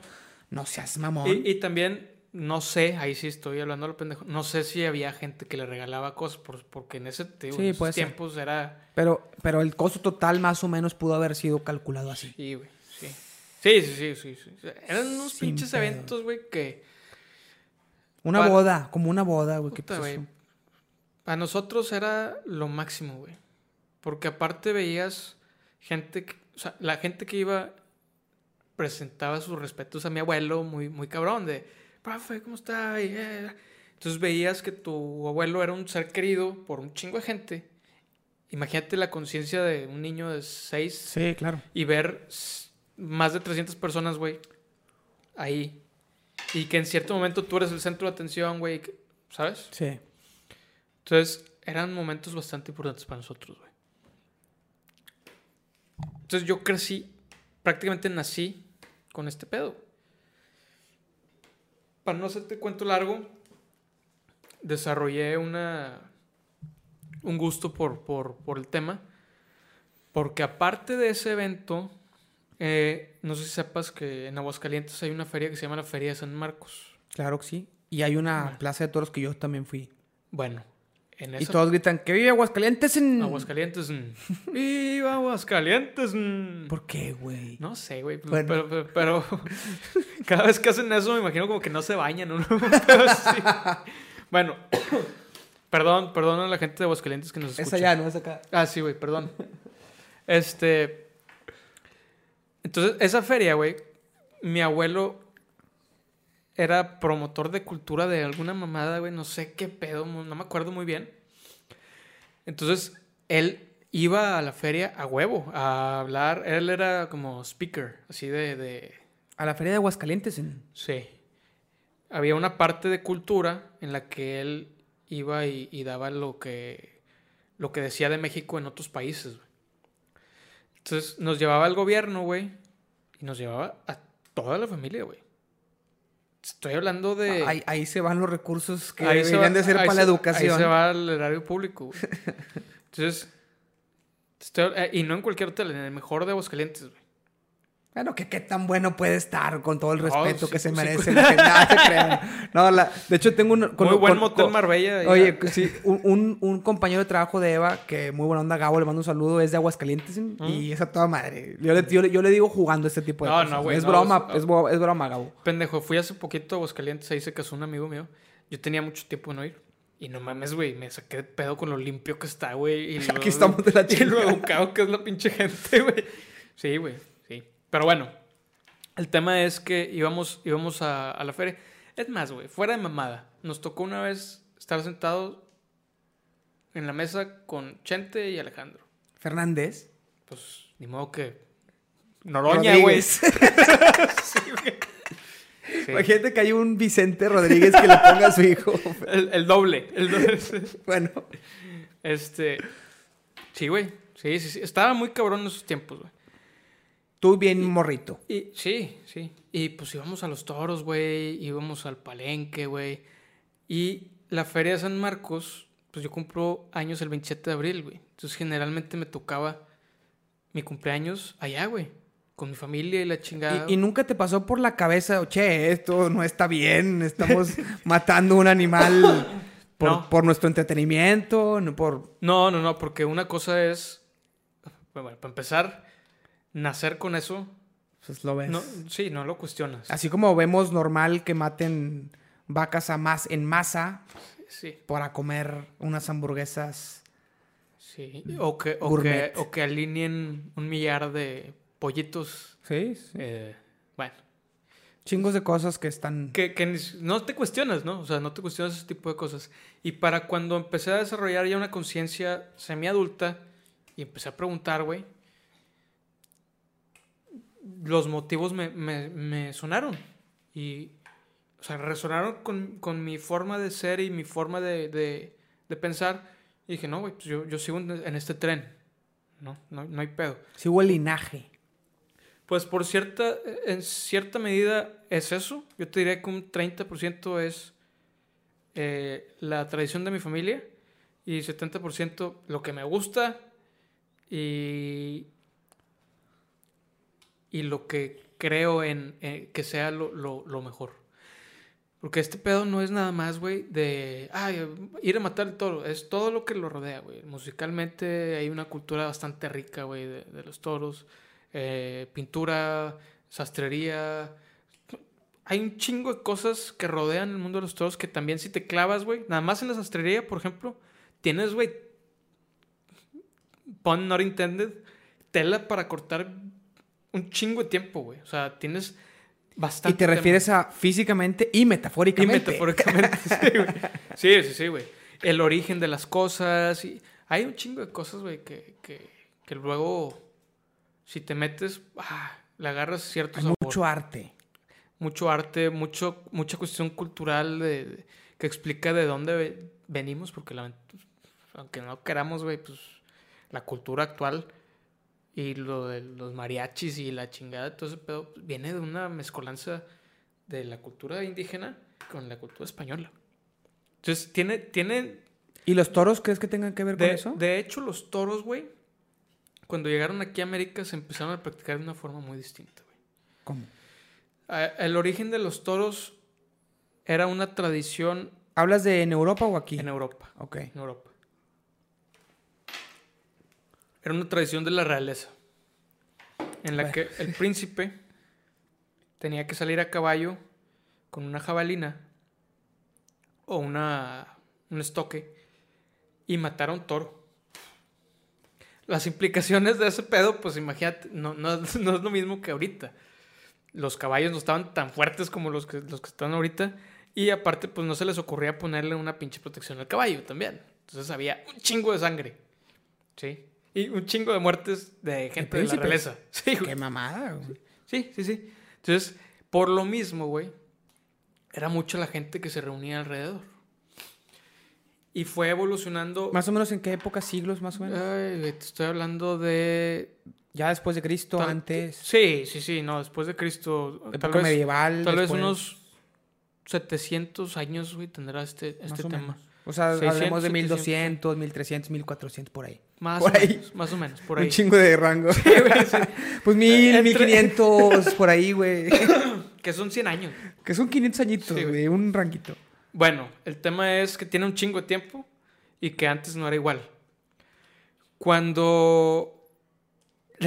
No seas mamón. Y, y también, no sé, ahí sí estoy hablando lo pendejo. No sé si había gente que le regalaba cosas, por- porque en ese digo, Sí, en esos puede ser. tiempos era. Pero, pero el costo total más o menos pudo haber sido calculado así. Sí, güey, sí. Sí, sí, sí, sí. sí. Eran unos Sin pinches pedo. eventos, güey, que. Una boda, como una boda, güey. Para nosotros era lo máximo, güey. Porque aparte veías gente, que- o sea, la gente que iba presentaba sus respetos a mi abuelo muy, muy cabrón, de, profe, ¿cómo está? Y, eh". Entonces veías que tu abuelo era un ser querido por un chingo de gente. Imagínate la conciencia de un niño de 6 Sí, claro. y ver más de 300 personas, güey, ahí. Y que en cierto momento tú eres el centro de atención, güey, ¿sabes? Sí. Entonces, eran momentos bastante importantes para nosotros, güey. Entonces, yo crecí, prácticamente nací con este pedo. Para no hacerte cuento largo, desarrollé una un gusto por, por, por el tema. Porque aparte de ese evento, eh, no sé si sepas que en Aguascalientes hay una feria que se llama la Feria de San Marcos. Claro que sí. Y hay una Bueno. plaza de toros que yo también fui. Bueno, en Y todos gritan, ¡que vive Aguascalientes! En... Aguascalientes. mm. ¡Viva Aguascalientes! ¿Por qué, güey? No sé, güey. Bueno. Pero, pero, pero cada vez que hacen eso me imagino como que no se bañan, ¿no? Sí. Bueno, perdón, perdón a la gente de Aguascalientes que nos escucha. Es allá, no es acá. Ah, sí, güey, perdón. Este. Entonces, esa feria, güey, mi abuelo era promotor de cultura de alguna mamada, güey, no sé qué pedo, no me acuerdo muy bien. Entonces, él iba a la feria a huevo, a hablar, él era como speaker, así de, de A la feria de Aguascalientes. En... Sí. Había una parte de cultura en la que él iba y, y daba lo que, lo que decía de México en otros países, güey. Entonces nos llevaba al gobierno, güey, y nos llevaba a toda la familia, güey. Estoy hablando de... Ahí, ahí se van los recursos que ahí deberían va- de ser para la educación. Ahí se va al erario público, güey. Entonces, estoy- eh, y no en cualquier hotel, en el mejor de Aguascalientes, güey. Bueno, que qué tan bueno puede estar con todo el respeto sí, que se sí, merece. sí. la gente. Nada, se crean. No, la- de hecho tengo un... con- Muy buen con- motel con- Marbella. Oye, sí, un, compañero de trabajo de Eva, que muy buena onda, Gabo, le mando un saludo, es de Aguascalientes y es a toda madre. Yo le, yo yo le digo jugando este tipo de No, cosas. no, güey, Es no, broma, es- bo- es broma, Gabo. Pendejo, fui hace poquito a Aguascalientes, ahí se casó un amigo mío. Yo tenía mucho tiempo de no ir. Y no mames, güey, me saqué de pedo con lo limpio que está, güey. Aquí estamos de la Y lo educado que es la pinche gente, güey. Sí, güey. Pero bueno, el tema es que íbamos, íbamos a, a la feria. Es más, güey, fuera de mamada. Nos tocó una vez estar sentados en la mesa con Chente y Alejandro. Fernández. Pues, ni modo que... Noroña, güey. Sí, güey. Sí. Imagínate que hay un Vicente Rodríguez que le ponga a su hijo. El, el doble. El doble. Bueno, Este. Sí, güey. Sí, sí, sí. Estaba muy cabrón en esos tiempos, güey. Tú bien morrito. Y sí, sí. Y pues íbamos a los toros, güey. Íbamos al palenque, güey. Y la feria de San Marcos, pues yo cumplo años el 27 de abril, güey. Entonces generalmente me tocaba mi cumpleaños allá, güey. Con mi familia y la chingada. Y, y nunca te pasó por la cabeza, che, esto no está bien, estamos matando un animal por, No. por nuestro entretenimiento, no por... No, no, no, porque una cosa es, bueno, para empezar, nacer con eso, Pues lo ves. No, sí, no lo cuestionas. Así como vemos normal que maten vacas a más en masa Sí, para comer unas hamburguesas. sí. O que, o, que, o que alineen un millar de pollitos. Sí, sí. eh, bueno, Chingos de cosas que están. que, que no te cuestionas, ¿no? O sea, no te cuestionas ese tipo de cosas. Y para cuando empecé a desarrollar ya una conciencia semiadulta y empecé a preguntar, güey, los motivos me, me, me sonaron. Y, o sea, resonaron con, con mi forma de ser y mi forma de, de, de pensar. Y dije, no, güey, pues yo, yo sigo en, en este tren. No, no, no hay pedo. Sí hubo el linaje. Pues por cierta, en cierta medida es eso. Yo te diría que un 30% es eh, la tradición de mi familia y 70% lo que me gusta y, y lo que creo en eh, que sea lo, lo- lo mejor. Porque este pedo no es nada más, güey, de ay, ir a matar el toro. Es todo lo que lo rodea, güey. Musicalmente hay una cultura bastante rica, güey, de, de los toros. Eh, pintura, sastrería. Hay un chingo de cosas que rodean el mundo de los toros que también si te clavas, güey. Nada más en la sastrería, por ejemplo, tienes, güey, pun not intended, tela para cortar un chingo de tiempo, güey. O sea, tienes bastante Y te tema. refieres a físicamente y Y metafóricamente. metafóricamente, sí, güey. Sí, sí, sí, güey. El origen de las cosas. Y hay un chingo de cosas, güey, que, que, que luego, si te metes, ah, le agarras cierto Hay sabor. mucho arte. Mucho arte, mucho, mucha cuestión cultural de, de- que explica de dónde ve- venimos, porque la, aunque no queramos, güey, pues la cultura actual y lo de los mariachis y la chingada, todo ese pedo, pues, viene de una mezcolanza de la cultura indígena con la cultura española. Entonces, tiene, tiene ¿Y los toros crees que tengan que ver con eso? de hecho, los toros, güey, cuando llegaron aquí a América se empezaron a practicar de una forma muy distinta, güey. ¿Cómo? El origen de los toros era una tradición ¿Hablas de en Europa o aquí? en Europa. Ok. En Europa. Era una tradición de la realeza. En la Bueno. que el príncipe tenía que salir a caballo con una jabalina o una, un estoque y matar a un toro. Las implicaciones de ese pedo, pues imagínate, no, no, no es lo mismo que ahorita. Los caballos no estaban tan fuertes como los que, los que están ahorita. Y aparte, pues no se les ocurría ponerle una pinche protección al caballo también. Entonces había un chingo de sangre. ¿Sí? Y un chingo de muertes de gente de la realeza. Sí, güey. Qué mamada, güey. Sí, sí, sí. Entonces, por lo mismo, güey, era mucha la gente que se reunía alrededor. Y fue evolucionando. Más o menos en qué época, siglos más o menos. Ay, te estoy hablando de. Ya después de Cristo, tal- antes. Sí, sí, sí, no, después de Cristo. Tal Época vez, medieval. tal vez unos 700 años, güey, tendrá este, este tema. menos. O sea, 600, hablemos de 700. 1200, 1300, 1400, por ahí. Más Por o ahí. menos, más o menos, por ahí. Un chingo de rango. güey, sí. pues mil, mil quinientos, por ahí, güey. Que son 100 años. que son 500 añitos, Sí, güey. güey. Un ranguito. Bueno, el tema es que tiene un chingo de tiempo y que antes no era igual. Cuando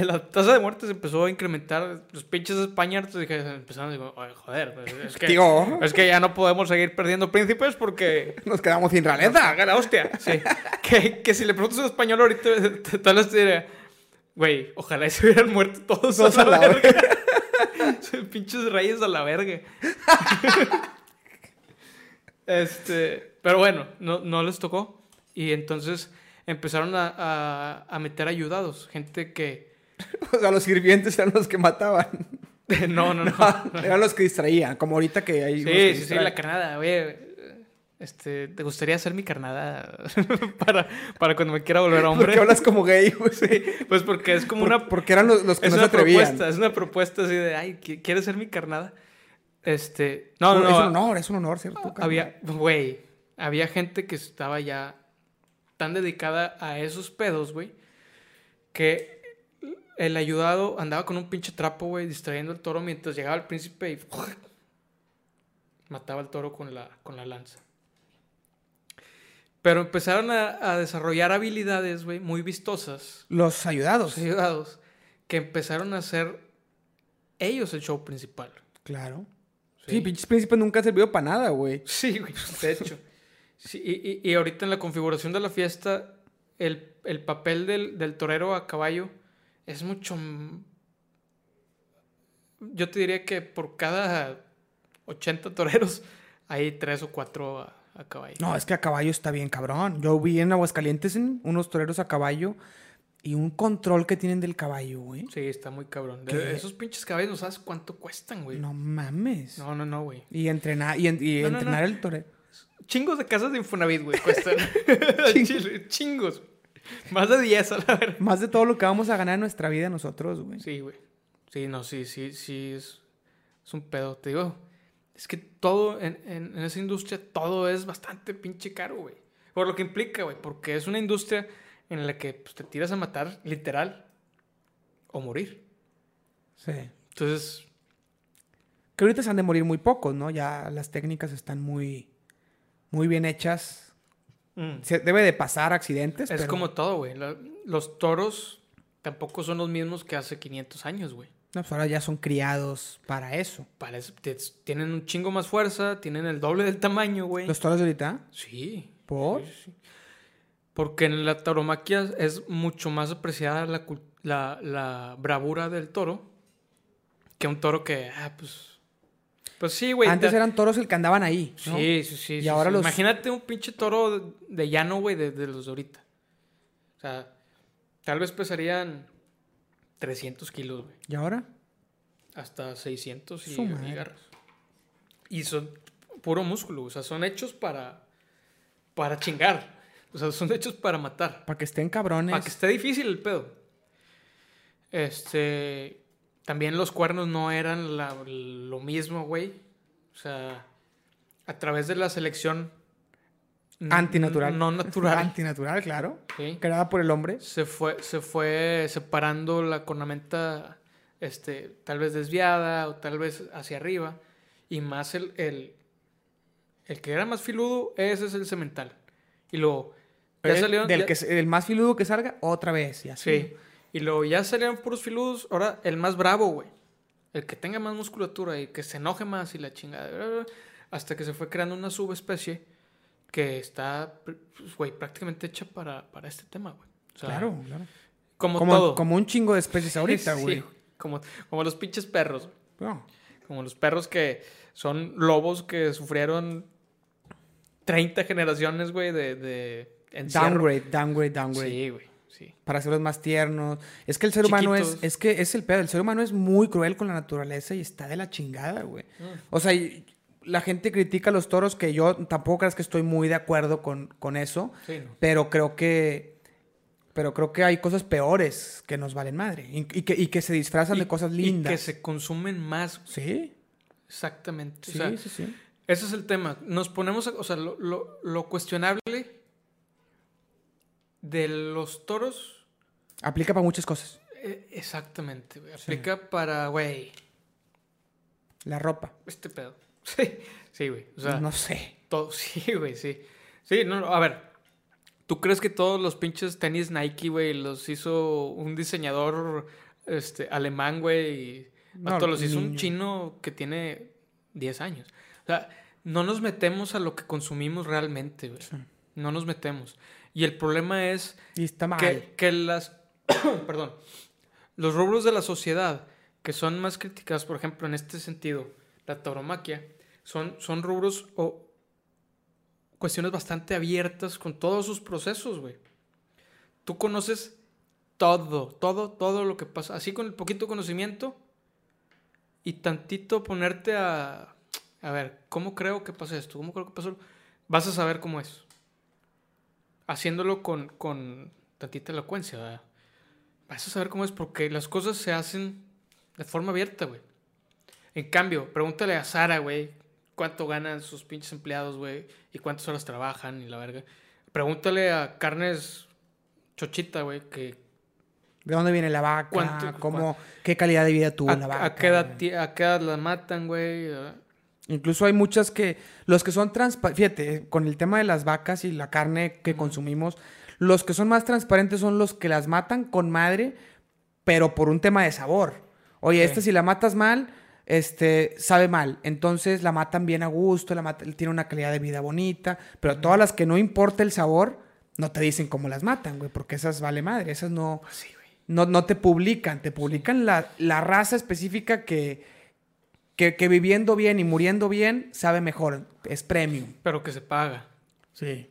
la tasa de muertes empezó a incrementar, los pinches españoles dije, empezaron a decir, "Oye, joder, pues, es que, Tío. es que ya no podemos seguir perdiendo príncipes porque... Nos quedamos sin Nos realeza. caga la hostia. Sí. que, que si le preguntas a un español ahorita, tal vez te diría, güey, ojalá se hubieran muerto todos, Todos a la verga. Pinches reyes a la verga. este, pero bueno, no, no les tocó. Y entonces empezaron a, a, a meter ayudados, gente que... O sea, los sirvientes eran los que mataban. no, no, no. eran los que distraían. Como ahorita que hay. unos que Sí, sí, sí, la carnada, oye. Este, ¿te gustaría ser mi carnada para, para cuando me quiera volver ¿Por hombre? qué hablas como gay, güey? Pues porque es como Por- una Porque eran los, los que es no se atrevían. propuesta, es una propuesta así de, ay, ¿qui- ¿quieres ser mi carnada? Este, no, no, Es un no. honor, es un honor, ¿cierto? Había, güey, había gente que estaba ya tan dedicada a esos pedos, güey, que el ayudado andaba con un pinche trapo, güey, distrayendo el toro mientras llegaba el príncipe y mataba al toro con la, con la lanza. Pero empezaron a, a desarrollar habilidades, güey, muy vistosas Los ayudados. los ayudados que empezaron a hacer ellos el show principal. Claro. Sí. Sí, pinches príncipes nunca han servido para nada, güey. Sí, güey, de hecho. Sí, y, y- y ahorita en la configuración de la fiesta, el, el papel del, del torero a caballo es mucho... Yo te diría que por cada 80 toreros hay tres o cuatro a, a caballo. No, es que a caballo está bien cabrón. Yo vi en Aguascalientes en unos toreros a caballo y un control que tienen del caballo, güey. Sí, está muy cabrón. De- esos pinches caballos no sabes cuánto cuestan, güey. No mames. No, no, no, güey. Y entrenar, y, en- y No, no, entrenar no. el torero. Chingos de casas de Infonavit, güey, cuestan. Chingos. Más de 10 a la verga. Más de todo lo que vamos a ganar en nuestra vida nosotros, güey. Sí, güey. Sí, no, sí, sí, sí, es, es un pedo. Te digo, es que todo en, en- en esa industria, todo es bastante pinche caro, güey. Por lo que implica, güey, porque es una industria en la que pues, te tiras a matar, literal, o morir. Sí. Entonces, Que ahorita se han de morir muy pocos, ¿no? Ya las técnicas están muy, muy bien hechas. Mm, Se debe de pasar accidentes. es pero- como todo, güey. Los toros tampoco son los mismos que hace 500 años, güey. No, pues ahora ya son criados para eso. Te- tienen un chingo más fuerza, tienen el doble del tamaño, güey. ¿Los toros de ahorita? Sí. ¿Por? Sí, sí. Porque en la tauromaquia es mucho más apreciada la, la, la bravura del toro que un toro que, ah, pues. Pues sí, güey. Antes te- eran toros el que andaban ahí. ¿no? Sí, sí, sí. Y sí, ahora sí. los- Imagínate un pinche toro de, llano, güey, de, de los de ahorita. O sea, tal vez pesarían 300 kilos, güey. ¿Y ahora? Hasta 600 y, y garras. Y son puro músculo, o sea, son hechos para, para chingar. O sea, son hechos para matar. Para que estén cabrones. Para que esté difícil el pedo. Este. También los cuernos no eran la- lo mismo, güey. O sea, a través de la selección. Antinatural. No natural. Antinatural, claro. ¿sí? Creada por el hombre. Se fue, se fue separando la cornamenta, este, tal vez desviada o tal vez hacia arriba. Y más el, el, el que era más filudo, ese es el cemental. Y luego, ya El- salieron. del ya- que, el más filudo que salga, otra vez. Y así. Sí. Y luego ya salieron puros filudos. Ahora, el más bravo, güey. El que tenga más musculatura y que se enoje más y la chingada. Hasta que se fue creando una subespecie que está, pues, güey, prácticamente hecha para, para este tema, güey. O sea, Claro, claro. Como, Como, todo. como un chingo de especies ahorita, Sí, güey. como, como los pinches perros. No. Como los perros que son lobos que sufrieron 30 generaciones, güey, de, de. Downgrade, downgrade, downgrade. Sí, güey. Sí. Para hacerlos más tiernos. Es que el ser humano es, es que es el pedo. El ser humano es muy cruel con la naturaleza y está de la chingada, güey. Mm. O sea, y- la gente critica a los toros, que yo tampoco creas que estoy muy de acuerdo con, con eso. Sí, no. Pero creo que. Pero creo que hay cosas peores que nos valen madre. Y, y que, y que se disfrazan Y- de cosas Y lindas. que se consumen más. Sí, Exactamente. sí, o sea, sí, sí. ese es el tema. Nos ponemos, a- o sea, lo, lo- lo cuestionable de los toros, Aplica para muchas cosas. eh, exactamente, güey. Aplica para, güey, La ropa. este pedo. Sí, sí, güey. O sea, no sé. todo, sí, güey, sí. Sí, no, no, a ver. ¿Tú crees que todos los pinches tenis Nike, güey, los hizo un diseñador este, alemán, güey? Y No, vato, los hizo un chino que tiene 10 años. O sea, no nos metemos a lo que consumimos realmente, güey. No nos metemos. Y el problema es Y está mal. que, que las... perdón. Los rubros de la sociedad que son más criticados, por ejemplo, en este sentido, la tauromaquia, son, son rubros o cuestiones bastante abiertas con todos sus procesos, güey. Tú conoces todo, todo, todo lo que pasa. Así con el poquito conocimiento y tantito ponerte a... A ver, ¿cómo creo que pasa esto? ¿Cómo creo que pasó? Vas a saber cómo es. Haciéndolo con, con tantita elocuencia, ¿verdad? Vas a saber cómo es porque las cosas se hacen de forma abierta, güey. En cambio, pregúntale a Sara, güey, cuánto ganan sus pinches empleados, güey, y cuántas horas trabajan y la verga. Pregúntale a Carnes Chochita, güey, que ¿De dónde viene la vaca? ¿Cuánto- ¿Cómo, ¿Qué calidad de vida tuvo a, la a vaca? qué edad, a qué edad la matan, güey. Incluso hay muchas que, los que son transparentes, fíjate, eh, con el tema de las vacas y la carne que consumimos, los que son más transparentes son los que las matan con madre, pero por un tema de sabor. Oye, esta si la matas mal, este, sabe mal. Entonces la matan bien a gusto, la mata- tiene una calidad de vida bonita. Pero todas las que no importa el sabor, no te dicen cómo las matan, güey. Porque esas vale madre. Esas no, Pues sí, no, no te publican. Te publican la, la raza específica que, que, que viviendo bien y muriendo bien sabe mejor. Es premium. Pero que se paga. Sí.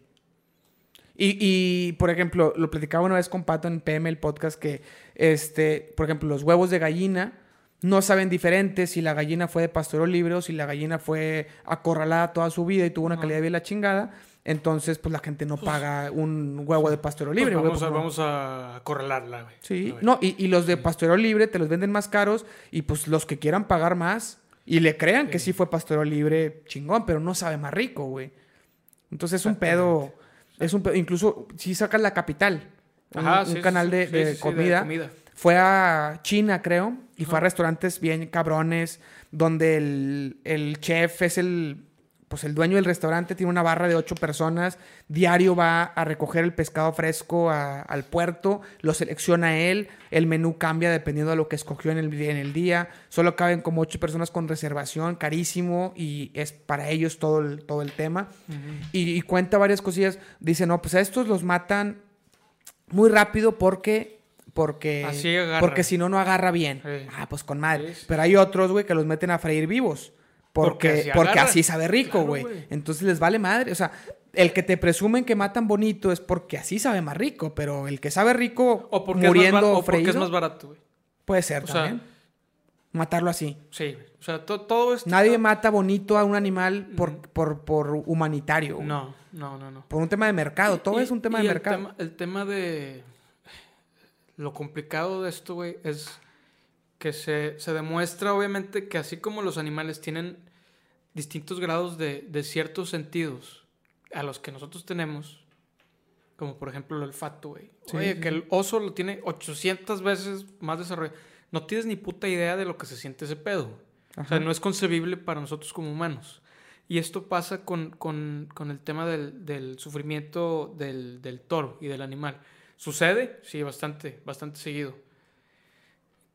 Y, y, por ejemplo, lo platicaba una vez con Pato en PM, el podcast, que, este, por ejemplo, los huevos de gallina no saben diferente si la gallina fue de pastoreo libre o si la gallina fue acorralada toda su vida y tuvo una calidad de vida la chingada. Entonces, pues la gente no paga un huevo de pastoreo libre. Pues güey, vamos, a, porque no- vamos a acorralarla, güey. Sí, A no, y, y los de pastoreo libre te los venden más caros y pues los que quieran pagar más y le crean que Sí. fue pastoreo libre chingón, pero no sabe más rico, güey. Entonces es un pedo, es un pedo, incluso si sacas la capital, un, Ajá, un sí, canal de, sí, comida, fue a China, creo, y fue a restaurantes bien cabrones, donde el, el chef es el, pues el dueño del restaurante, tiene una barra de ocho personas, diario va a recoger el pescado fresco a- al puerto, lo selecciona él, el menú cambia dependiendo de lo que escogió en el, en el día, solo caben como ocho personas con reservación, carísimo, y es para ellos todo el, todo el tema. Y, y cuenta varias cosillas. Dice, no, pues a estos los matan muy rápido porque... Porque, Así porque si no, no agarra bien. Sí. Ah, pues con madre. Sí, sí. Pero hay otros, güey, que los meten a freír vivos. Porque Porque, así porque, sabe rico, güey. Entonces les vale madre. O sea, el que te presumen que matan bonito es porque así sabe más rico. Pero el que sabe rico O porque, muriendo es, más, ba- o porque freído, es más barato, güey. puede ser o sea, también. Matarlo así. Sí. O sea, to- todo esto. Nadie mata bonito a un animal por, por, por humanitario. No, no, no, no. Por un tema de mercado. Todo Y- es un tema y de el mercado. tema- el tema de. Lo complicado de esto, güey, es que se, se demuestra, obviamente, que así como los animales tienen distintos grados de, de ciertos sentidos a los que nosotros tenemos, como por ejemplo el olfato, güey. Sí, Oye, sí, que el oso lo tiene 800 veces más desarrollado. No tienes ni puta idea de lo que se siente ese pedo. O sea, Ajá. no es concebible para nosotros como humanos. Y esto pasa con, con- con el tema del, del sufrimiento del, del toro y del animal. ¿Sucede? Sí, bastante, bastante seguido.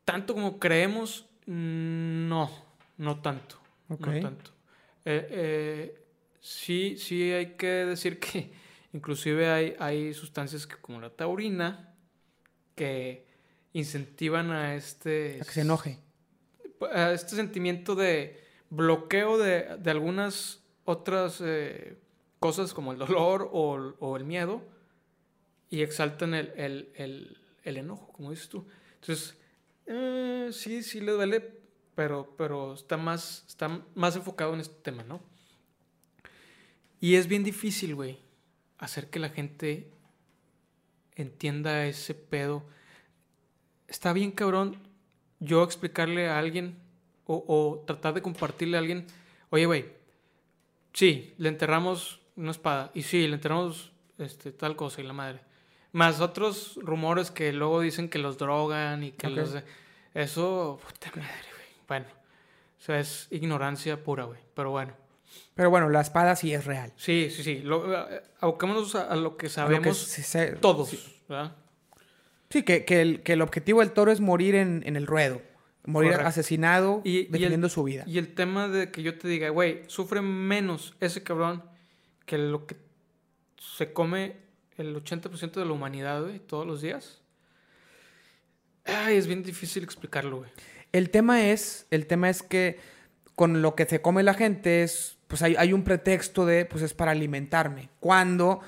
Tanto como creemos, mm, no, no tanto. Ok. No tanto. Eh, eh, sí, sí hay que decir que inclusive hay, hay sustancias que, como la taurina que incentivan a este A que se enoje. a este sentimiento de bloqueo de, de algunas otras eh, cosas como el dolor o, o el miedo y exaltan el, el- el- el enojo, como dices tú. Entonces, eh, sí, sí le duele, pero, pero está, más, está más enfocado en este tema, ¿no? Y es bien difícil, güey, hacer que la gente entienda ese pedo. Está bien cabrón yo explicarle a alguien o, o tratar de compartirle a alguien, oye, güey, sí, le enterramos una espada y sí, le enterramos este, tal cosa y la madre. Más otros rumores que luego dicen que los drogan y que los... Eso, puta madre. Bueno, o sea, es ignorancia pura, güey. Pero bueno. Pero bueno, la espada sí es real. Sí, sí, sí. Lo, eh, aboquémonos a, a lo que A lo que sabemos se- se- todos, Sí, ¿verdad? Sí, que, que el, que el objetivo del toro es morir en, en el ruedo. Morir Correcto. asesinado, Y- y el- defendiendo su vida. Y el tema de que yo te diga, güey, sufre menos ese cabrón que lo que se come el 80% de la humanidad, güey, todos los días. Ay, es bien difícil explicarlo, güey. El tema es, el tema es que con lo que se come la gente es, pues hay, hay un pretexto de, pues es para alimentarme. Cuando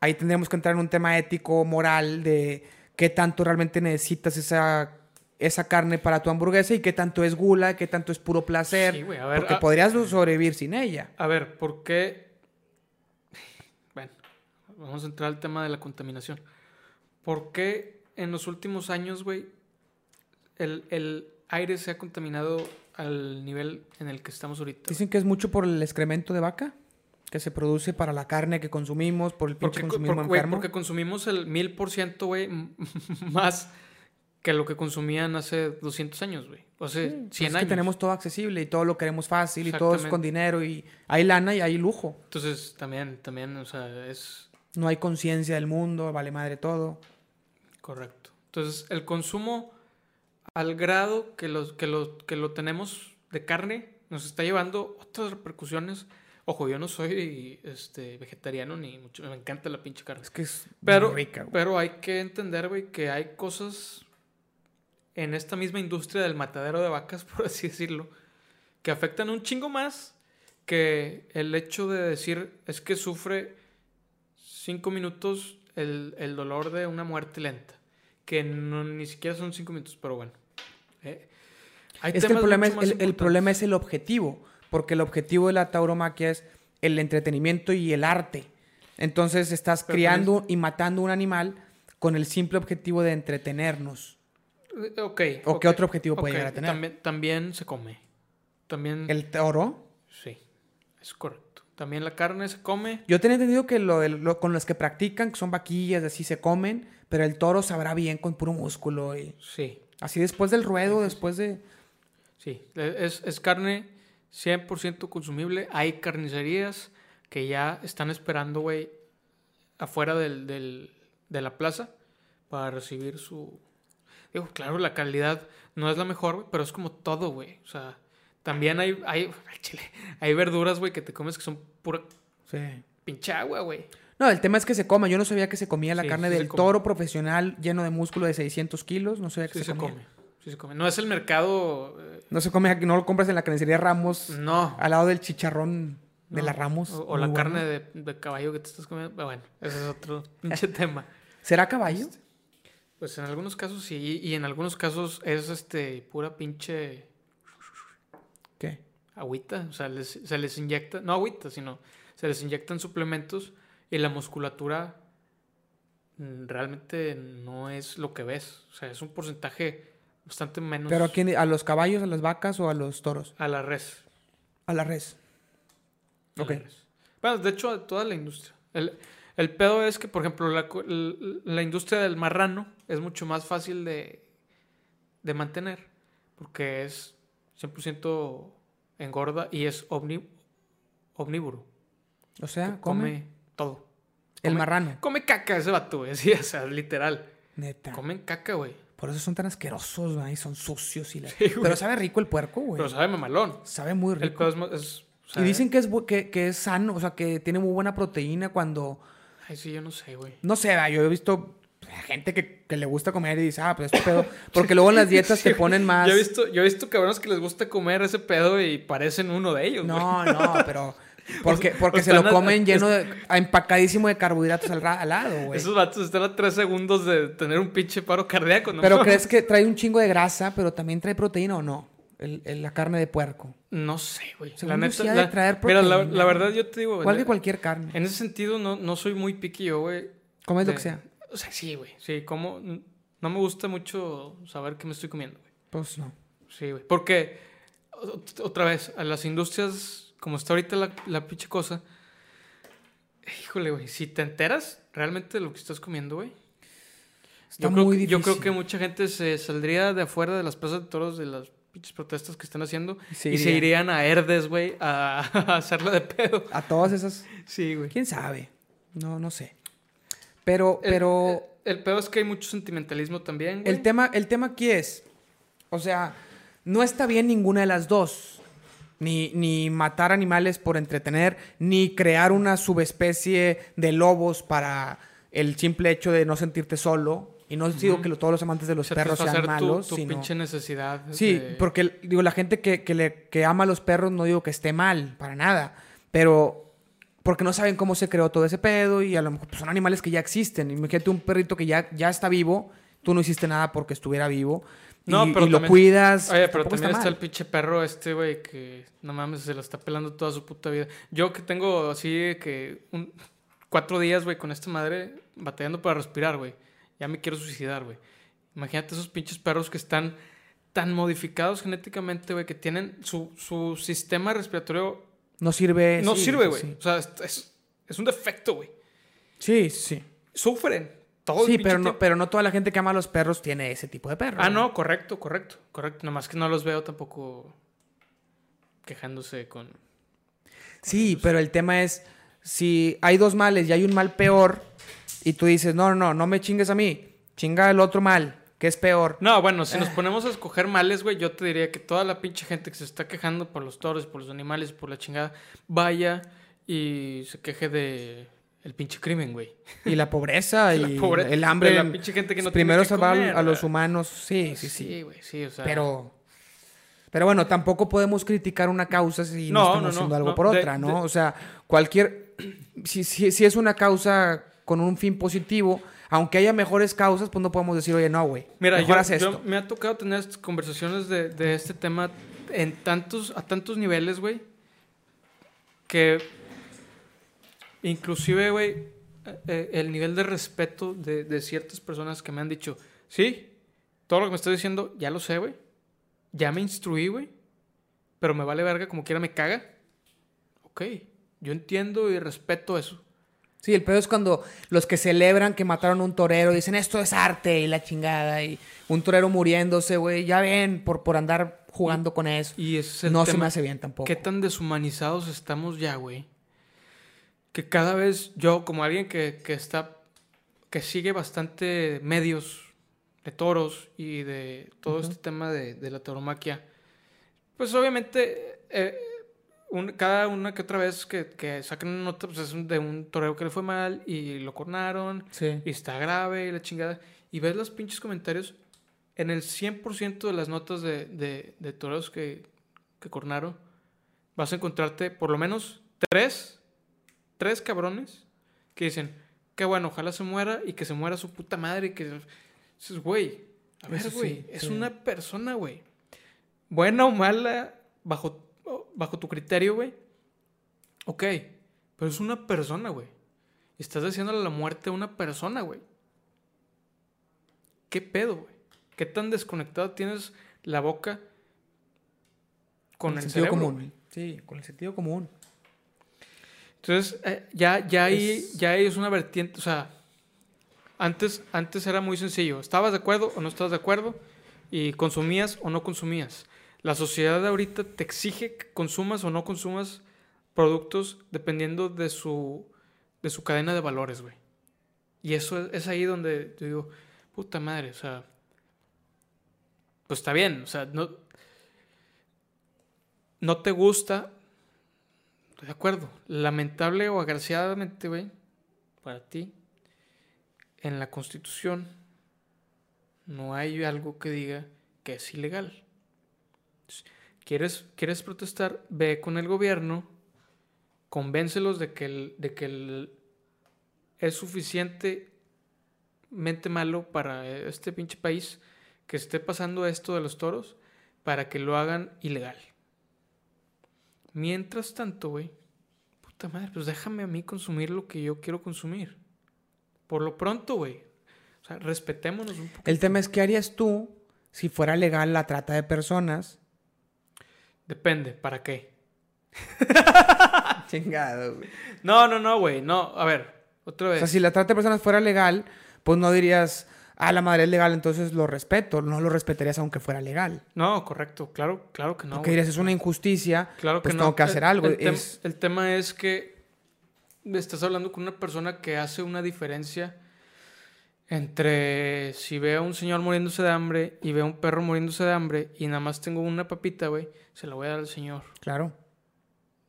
ahí tendríamos que entrar en un tema ético, moral, de qué tanto realmente necesitas esa, esa carne para tu hamburguesa y qué tanto es gula, qué tanto es puro placer. Sí, güey, a ver, porque ah- podrías sobrevivir sin ella. A ver, ¿por qué? Bueno, vamos a entrar al tema de la contaminación. ¿Por qué en los últimos años, güey, el, el aire se ha contaminado al nivel en el que estamos ahorita? Dicen que es mucho por el excremento de vaca que se produce para la carne que consumimos, por el pinche Porque, consumismo por- enfermo. porque consumimos el mil por ciento, güey, más que lo que consumían hace 200 años, güey. O sea, 100 Pues es años. que tenemos todo accesible y todo lo queremos fácil y todo es con dinero y hay lana y hay lujo. Entonces, también, también, o sea, es No hay conciencia del mundo, vale madre todo. correcto. Entonces, el consumo al grado que, los, que, lo, que lo tenemos de carne, nos está llevando otras repercusiones. Ojo, yo no soy este, vegetariano ni mucho, me encanta la pinche carne. Es que es Pero, rica, güey. pero hay que entender, güey, que hay cosas en esta misma industria del matadero de vacas, por así decirlo, que afectan un chingo más que el hecho de decir es que sufre cinco minutos el, el dolor de una muerte lenta. Que no, ni siquiera son cinco minutos, pero bueno. Eh, hay Es que el problema es, el, el problema es el objetivo, porque el objetivo de la tauromaquia es el entretenimiento y el arte. Entonces estás Pero criando y matando un animal con el simple objetivo de entretenernos. Eh, Ok. ¿O qué ok, otro objetivo puede llegar a tener? También, también se come. También. El toro, Sí, es correcto. También la carne se come. yo tenía entendido que lo- con los que practican, que son vaquillas, así se comen, pero el toro sabrá bien con puro músculo. Y Sí, así después del ruedo, después de... sí. E, Es, es carne 100% consumible. Hay carnicerías que ya están esperando, güey, afuera del, del- de la plaza para recibir su... Digo, claro, la calidad no es la mejor, pero es como todo, güey. O sea, también hay, hay, chile, hay verduras, güey, que te comes que son pura Sí. pinche agua, güey. No, el tema es que se coma. Yo no sabía que se comía la Sí, carne sí del toro profesional lleno de músculo de 600 kilos. No sabía que Sí se, se comía. come. Sí se come. No es el mercado... eh, No se come aquí, no lo compras en la carnicería Ramos, no. al lado del chicharrón de la Ramos. O, la bueno. carne de, de caballo que te estás comiendo. Pero Bueno, ese es otro pinche tema. ¿Será caballo? Pues en algunos casos sí, y en algunos casos es este pura pinche ¿Qué? agüita. O sea, les- se les inyecta, no agüita, sino se les inyectan suplementos y la musculatura mm, realmente no es lo que ves. O sea, es un porcentaje bastante menos ¿Pero a quién? ¿A los caballos, a las vacas o a los toros? a la res. A la res. a la Ok. res. Bueno, de hecho, a toda la industria. El, el pedo es que, por ejemplo, la, la industria del marrano es mucho más fácil de, de mantener porque es 100% engorda y es omni- omnívoro. O sea, come todo. el come- marrano. Come caca ese vato, güey. Sí, o sea, literal. Neta. Comen caca, güey. Por eso son tan asquerosos, güey. Son sucios y la... Sí. Pero sabe rico el puerco, güey. Pero sabe mamalón. Sabe muy El rico. es... Y dicen que es, que, que es sano, o sea, que tiene muy buena proteína cuando... Ay, sí, yo no sé, güey. No sé, yo he visto gente que, que le gusta comer y dice, ah, pues este pedo... Porque luego en las dietas Sí, te ponen más... Yo he visto, yo he visto cabrones que les gusta comer ese pedo y parecen uno de ellos, güey. No, no, pero... Porque, porque se lo a- comen lleno de... empacadísimo de carbohidratos al, lado, güey. Esos vatos están a tres segundos de tener un pinche paro cardíaco, ¿no? Pero ¿crees que trae un chingo de grasa, pero también trae proteína o no? El- el- la carne de puerco. No sé, güey. La neta. sí la- traer Mira, la, proteína. la verdad yo te digo. Igual que la- cualquier carne. En ese sentido no, no soy muy piqui yo, güey. Comes lo de- que sea. O sea, sí, güey. Sí, como... No me gusta mucho saber qué me estoy comiendo, güey. Pues no. Sí, güey. Porque, ot- otra vez, a las industrias, como está ahorita la, la pinche cosa, híjole, güey, si te enteras realmente de lo que estás comiendo, güey. Está Yo creo, muy que, yo creo difícil. que mucha gente se saldría de afuera de las plazas de toros de las pinches protestas que están haciendo Y se y se iría. irían a Herdes, güey, a, a hacerla de pedo. A todas esas... Sí, güey. ¿Quién sabe? No, no sé. Pero, El- pero... El, pedo es que hay mucho sentimentalismo también, güey. El tema, el tema aquí es, o sea, no está bien ninguna de las dos. Ni, ni matar animales por entretener, ni crear una subespecie de lobos para el simple hecho de no sentirte solo. Y no digo que todos los amantes de los perros sean tu- malos, tu, sino... pinche necesidad. Sí, de- porque digo, la gente que, que, le, que ama a los perros no digo que esté mal, para nada. Pero porque no saben cómo se creó todo ese pedo y a lo mejor pues, son animales que ya existen. Imagínate un perrito que ya, ya está vivo, tú no hiciste nada porque estuviera vivo. Y, No, pero y lo también- cuidas. Oye, pero también está, el pinche perro este, güey, que no mames, se lo está pelando toda su puta vida. Yo que tengo así que un, cuatro días, güey, con esta madre batallando para respirar, güey. Ya me quiero suicidar, güey. Imagínate esos pinches perros que están tan modificados genéticamente, güey, que tienen su, su sistema respiratorio No sirve. no sí, sirve, güey. Sí, O sea, es, es un defecto, güey. sí. sí. Sufren. Todo el Sí, pero no, pero no toda la gente que ama a los perros tiene ese tipo de perro. Ah, no, correcto, correcto, correcto. Nomás que no los veo tampoco quejándose con... Sí, pero el tema es, si hay dos males y hay un mal peor, y tú dices, no, no, no, no me chingues a mí, chinga al otro mal, que ¿Qué es peor? No, bueno, si nos Eh. ponemos a escoger males, güey, yo te diría que toda la pinche gente que se está quejando por los toros, por los animales, por la chingada, vaya y se queje de el pinche crimen, güey. Y la pobreza La y pobre- el hambre. de la pinche gente que no primero tiene que salvar comer, a los humanos. Sí, sí, sí. Sí, güey, sí, o sea. Pero. Pero bueno, tampoco podemos criticar una causa si no, No, estamos no, no, haciendo algo por de- otra, ¿no? de- O sea, cualquier. Si, si, si es una causa con un fin positivo, aunque haya mejores causas, pues no podemos decir, oye, no, güey. Mira, mejor yo, haz esto. yo me ha tocado tener conversaciones de, de este tema en tantos, a tantos niveles, güey, que inclusive, güey, eh, eh, el nivel de respeto de, de ciertas personas que me han dicho, sí, todo lo que me estás diciendo ya lo sé, güey, ya me instruí, güey, pero me vale verga como quiera me caga. Ok, yo entiendo y respeto eso. Sí, el pedo es cuando los que celebran que mataron a un torero dicen esto es arte y la chingada y un torero muriéndose, güey, ya ven, por, por andar jugando con eso. Y ese es el No se me hace bien tampoco. ¿Qué tan deshumanizados estamos ya, güey? Que cada vez yo, como alguien que, que está, que sigue bastante medios de toros y de todo este tema de, de la tauromaquia, pues obviamente eh, un- cada una que otra vez que, que sacan una nota pues es un- de un torero que le fue mal y lo cornaron Sí. y está grave y la chingada. Y ves los pinches comentarios. En el 100% de las notas de, de, de toreros que, que cornaron, vas a encontrarte por lo menos tres, tres cabrones que dicen, qué bueno, ojalá se muera y que se muera su puta madre. Y que dices, güey, a ver, sí, güey, es sí. una persona, güey. Buena o mala, bajo, bajo tu criterio, güey. Ok, pero es una persona, güey. Estás deseándole la muerte a una persona, güey. ¿Qué pedo, güey? ¿Qué tan desconectado tienes la boca con el, sentido cerebro? común. Sí, con el sentido común. Entonces, eh, ya, ya, ahí, Es- ya ahí es una vertiente, o sea, antes, antes era muy sencillo. ¿Estabas de acuerdo o no estabas de acuerdo? Y consumías o no consumías. La sociedad de ahorita te exige que consumas o no consumas productos dependiendo de su, de su cadena de valores, güey. Y eso es, es ahí donde yo digo, puta madre, o sea, pues está bien, o sea, no, no te gusta, Estoy de acuerdo. Lamentable o agraciadamente, güey, para ti, en la Constitución no hay algo que diga que es ilegal. ¿Quieres, quieres protestar? Ve con el gobierno, convéncelos de que, el, de que el- es suficientemente malo para este pinche país que esté pasando esto de los toros para que lo hagan ilegal. Mientras tanto, güey, puta madre, pues déjame a mí consumir lo que yo quiero consumir. Por lo pronto, güey. O sea, respetémonos un poco. El tema es, ¿qué harías tú si fuera legal la trata de personas? Depende, ¿para qué? Chingado, güey. No, no, no, güey. No, a ver, otra O vez. sea, si la trata de personas fuera legal, pues no dirías, ah, la madre es legal, entonces lo respeto. No lo respetarías aunque fuera legal. No, correcto, claro, claro que no. Porque dirías, es una injusticia, Claro que pues no. tengo que hacer El- algo. El, tem- Es- el tema es que estás hablando con una persona que hace una diferencia entre si veo a un señor muriéndose de hambre y veo a un perro muriéndose de hambre y nada más tengo una papita, güey, se la voy a dar al señor. Claro.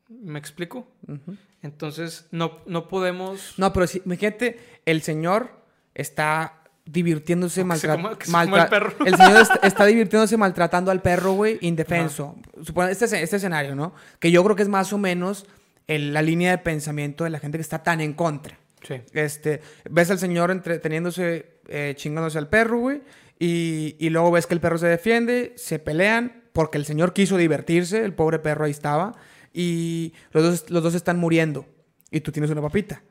¿Me explico? Ujú. Entonces, no, no podemos... No, pero si, imagínate, el señor está divirtiéndose maltratando. el. El señor est- está divirtiéndose maltratando al perro, güey, indefenso. Supone este, este escenario, ¿no? Que yo creo que es más o menos el- la línea de pensamiento de la gente que está tan en contra. Sí. Este, ves al señor entreteniéndose, eh, chingándose al perro, güey, y, y luego ves que el perro se defiende, se pelean, porque el señor quiso divertirse, el pobre perro ahí estaba, y los dos, los dos están muriendo, y tú tienes una papita.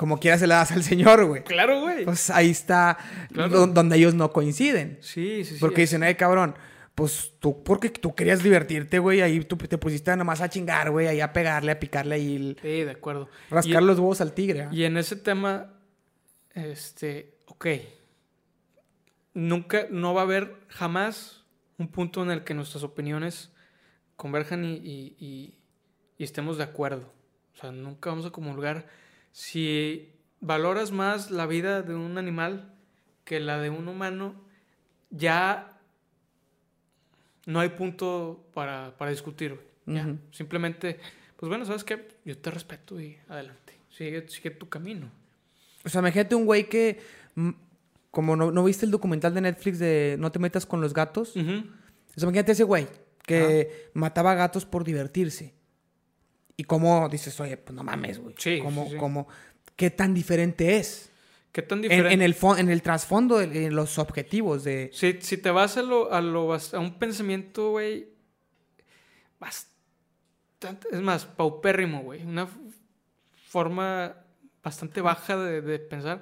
Como quiera se la das al señor, güey. Claro, güey. Pues ahí está Claro. do- donde ellos no coinciden. sí, sí, sí. Porque dicen, ay, cabrón, pues tú, porque tú querías divertirte, güey, ahí tú te pusiste nada más a chingar, güey, ahí a pegarle, a picarle y el- Sí, de acuerdo. rascar Y- los huevos al tigre. ¿ah? Y en ese tema, este, ok. Nunca, no va a haber jamás un punto en el que nuestras opiniones converjan y- y estemos de acuerdo. O sea, nunca vamos a comulgar. Si valoras más la vida de un animal que la de un humano, ya no hay punto para, para discutir. Simplemente, pues bueno, ¿sabes qué? Yo te respeto y adelante. Sigue, sigue tu camino. O sea, imagínate un güey que, mm, como no, no viste el documental de Netflix de No te metas con los gatos. Ujú. O sea, imagínate ese güey que mataba gatos por divertirse. Y cómo dices, oye, pues no mames, güey. Sí, ¿Cómo, sí, sí. cómo- ¿Qué tan diferente es? ¿Qué tan En, diferente? en el, fo- en el trasfondo, en los objetivos de... Si, si te vas a, lo, a, lo, a un pensamiento, güey, bastante, es más, paupérrimo, güey, una forma bastante baja de, de pensar,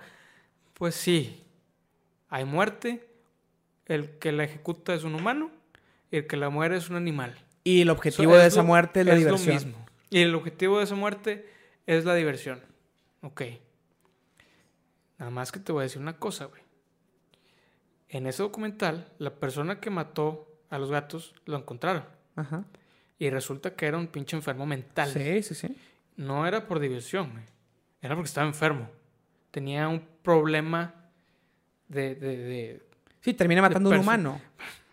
pues sí, hay muerte, el que la ejecuta es un humano y el que la muere es un animal. Y el objetivo de es esa lo- muerte es la lo diversión. mismo. Y el objetivo de esa muerte es la diversión. Ok. Nada más que te voy a decir una cosa, güey. En ese documental, la persona que mató a los gatos lo encontraron. Ajá. Y resulta que era un pinche enfermo mental. Sí, sí, sí. No era por diversión, güey. Era porque estaba enfermo. Tenía un problema de... de, de- Sí, termina matando a un humano.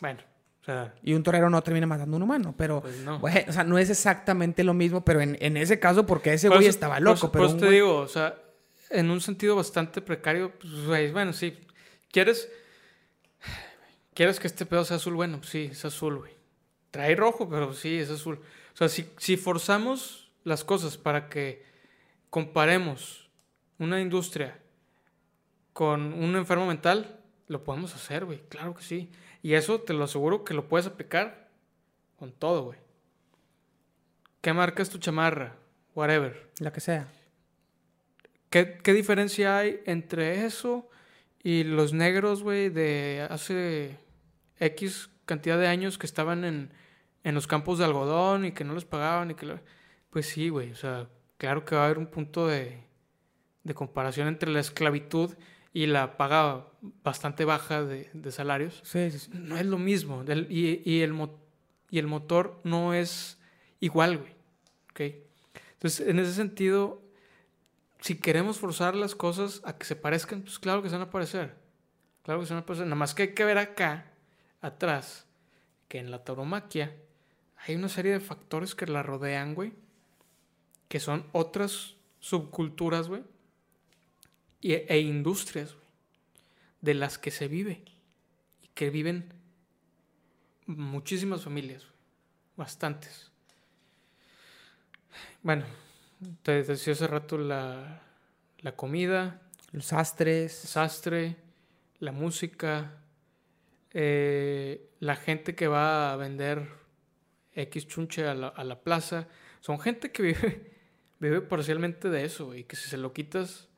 Bueno, o sea, Y un torero no termina matando a un humano. Pero, pues no. güey, o sea, no es exactamente lo mismo. Pero en, en ese caso, porque ese Por güey estaba por loco. eso- pero por eso te güey- digo, o sea, en un sentido bastante precario, pues, güey, bueno, sí. ¿Quieres, ¿Quieres que este pedo sea azul? Bueno, pues sí, es azul, güey. Trae rojo, pero sí, es azul. O sea, si, si forzamos las cosas para que comparemos una industria con un enfermo mental, lo podemos hacer, güey. Claro que sí. Y eso te lo aseguro que lo puedes aplicar con todo, güey. ¿Qué marca es tu chamarra? Whatever. La que sea. ¿Qué, qué diferencia hay entre eso y los negros, güey, de hace X cantidad de años que estaban en, en los campos de algodón y que no les pagaban y que... lo- Pues sí, güey, o sea, claro que va a haber un punto de, de comparación entre la esclavitud y la paga bastante baja de, de salarios. Sí, sí, sí. No es lo mismo. del- y, y el, y el motor no es igual, güey. ¿ok? Entonces, en ese sentido, si queremos forzar las cosas a que se parezcan, pues claro que se van a parecer. Claro que se van a parecer. Nada más que hay que ver acá, atrás, que en la tauromaquia hay una serie de factores que la rodean, güey, que son otras subculturas, güey, e industrias, de las que se vive y que viven muchísimas familias, bastantes. Bueno, te decía hace rato la, la comida, Los sastres. sastre, la música, eh, la gente que va a vender X chunche a la, a la plaza. Son gente que vive, vive parcialmente de eso, y que si se lo quitas,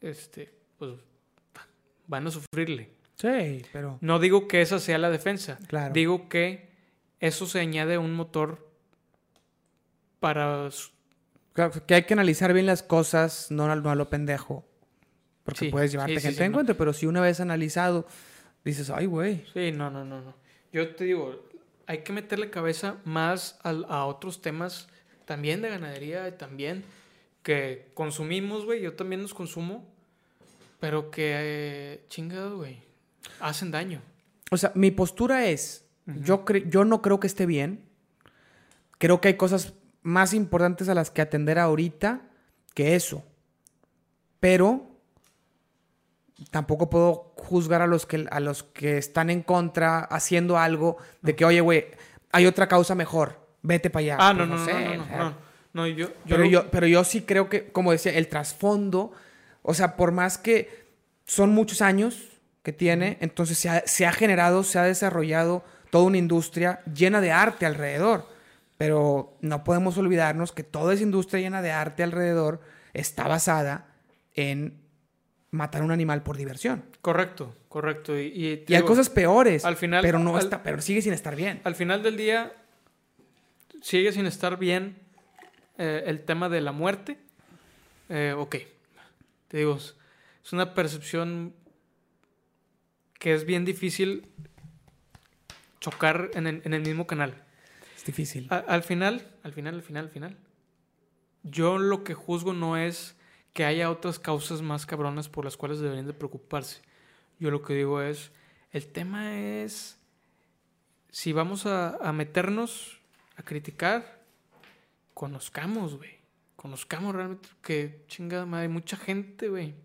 este, pues van a sufrirle. Sí, pero. No digo que esa sea la defensa. Claro. Digo que eso se añade a un motor para... Claro, que hay que analizar bien las cosas, no, a- no a lo pendejo. Porque Sí, puedes llevarte sí, gente sí, en no. cuenta, pero si una vez analizado, dices, ay, güey. Sí, no, no, no, no. Yo te digo, hay que meterle cabeza más al- a, otros temas también de ganadería también que consumimos, güey. Yo también los consumo, pero que, eh, chingado, güey, hacen daño. O sea, mi postura es, yo, cre- yo no creo que esté bien. Creo que hay cosas más importantes a las que atender ahorita que eso. Pero tampoco puedo juzgar a los que, a los que están en contra haciendo algo de que, oye, güey, hay otra causa mejor. Vete para allá. Ah, no, Pues no, no, sé, no, no, no, no, yo, yo pero, lo- yo, pero yo sí creo que, como decía, el trasfondo, o sea, por más que son muchos años que tiene, entonces se ha, se ha generado, se ha desarrollado toda una industria llena de arte alrededor. Pero no podemos olvidarnos que toda esa industria llena de arte alrededor está basada en matar a un animal por diversión. Correcto, correcto. Y, hay cosas peores, al final- pero no al- está, pero sigue sin estar bien. al final del día sigue sin estar bien eh, el tema de la muerte. Eh, ok, te digo, es una percepción que es bien difícil chocar en el, en el mismo canal. Es difícil. A- al final, al final, al final, al final, yo lo que juzgo no es que haya otras causas más cabronas por las cuales deberían de preocuparse. Yo lo que digo es, El tema es si vamos a, a meternos a criticar, conozcamos, güey. Conozcamos realmente que chingada madre, hay mucha gente, güey,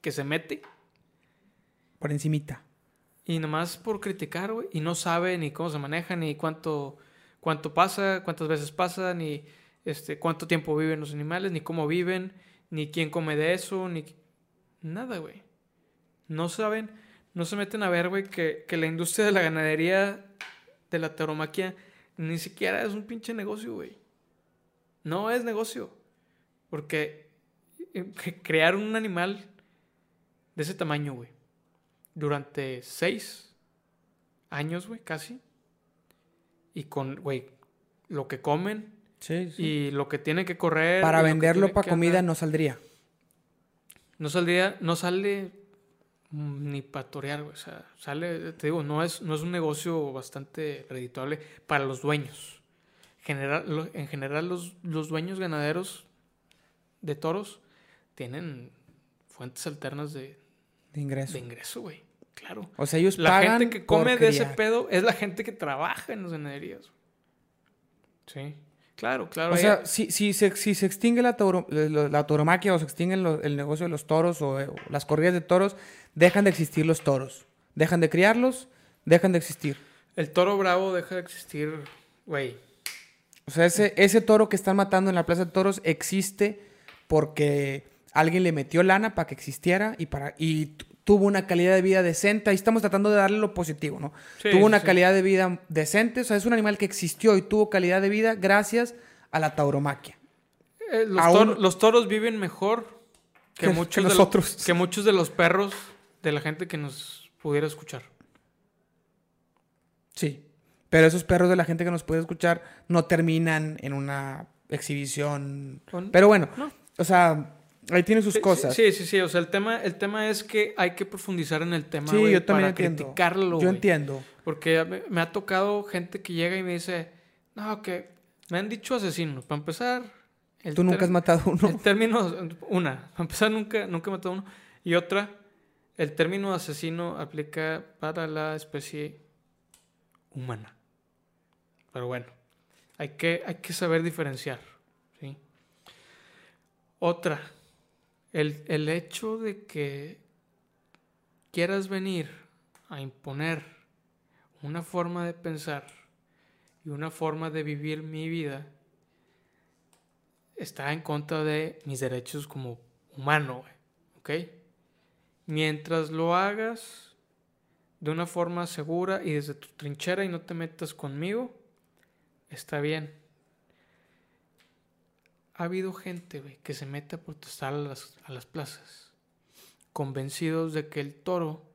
que se mete Por encimita. y nomás por criticar, güey, y no sabe ni cómo se maneja, ni cuánto, cuánto pasa, cuántas veces pasa, ni este, cuánto tiempo viven los animales, ni cómo viven, ni quién come de eso, ni nada, güey. No saben, no se meten a ver, güey, que, que la industria de la ganadería, de la tauromaquia, ni siquiera es un pinche negocio, güey. No es negocio. Porque eh, crear un animal de ese tamaño, güey, durante seis años, güey, casi. Y con, güey, lo que comen Sí, y lo que tienen que correr. Para venderlo para comida andar. no saldría. No saldría, no sale mm, ni para torear, güey. O sea, sale, te digo, no es, no es un negocio bastante redituable para los dueños. General, en general, los, los dueños ganaderos de toros tienen fuentes alternas de, De ingreso. de ingreso, güey. Claro. O sea, ellos La pagan gente que come de ese pedo es la gente que trabaja en las ganaderías. Sí. Claro, claro. O hay- sea, si, si, se, si se extingue la, tauro- la, la tauromaquia o se extingue lo- el negocio de los toros o, eh, o las corridas de toros, dejan de existir los toros. Dejan de criarlos, dejan de existir. el toro bravo deja de existir, güey. O sea, ese, ese toro que están matando en la plaza de toros existe porque alguien le metió lana para que existiera y, para, y tu- tuvo una calidad de vida decente. Ahí estamos tratando de darle lo positivo, ¿no? Sí, tuvo una sí. calidad de vida decente. O sea, es un animal que existió y tuvo calidad de vida gracias a la tauromaquia. Eh, los, Aún- toro- los toros viven mejor que, Que- muchos que de que muchos de los perros de la gente que nos pudiera escuchar. Sí. Pero esos perros de la gente que nos puede escuchar no terminan en una exhibición. Con- Pero bueno, No. o sea, ahí tiene sus Sí, cosas. Sí, sí, sí. O sea, el tema, el tema es que hay que profundizar en el tema, Sí, yo también para entiendo. criticarlo, Yo entiendo. Porque me, me ha tocado gente que llega y me dice, no, que me han dicho asesinos. Para empezar... el Tú nunca has matado uno. El término, una, para empezar, nunca, nunca he matado uno. Y otra, el término asesino aplica para la especie humana. Pero bueno, hay que, hay que saber diferenciar. ¿sí? Otra, el, el hecho de que quieras venir a imponer una forma de pensar y una forma de vivir mi vida está en contra de mis derechos como humano. Mientras lo hagas de una forma segura y desde tu trinchera y no te metas conmigo, está bien. Ha habido gente, güey, que se mete a protestar a las, a las plazas, convencidos de que el toro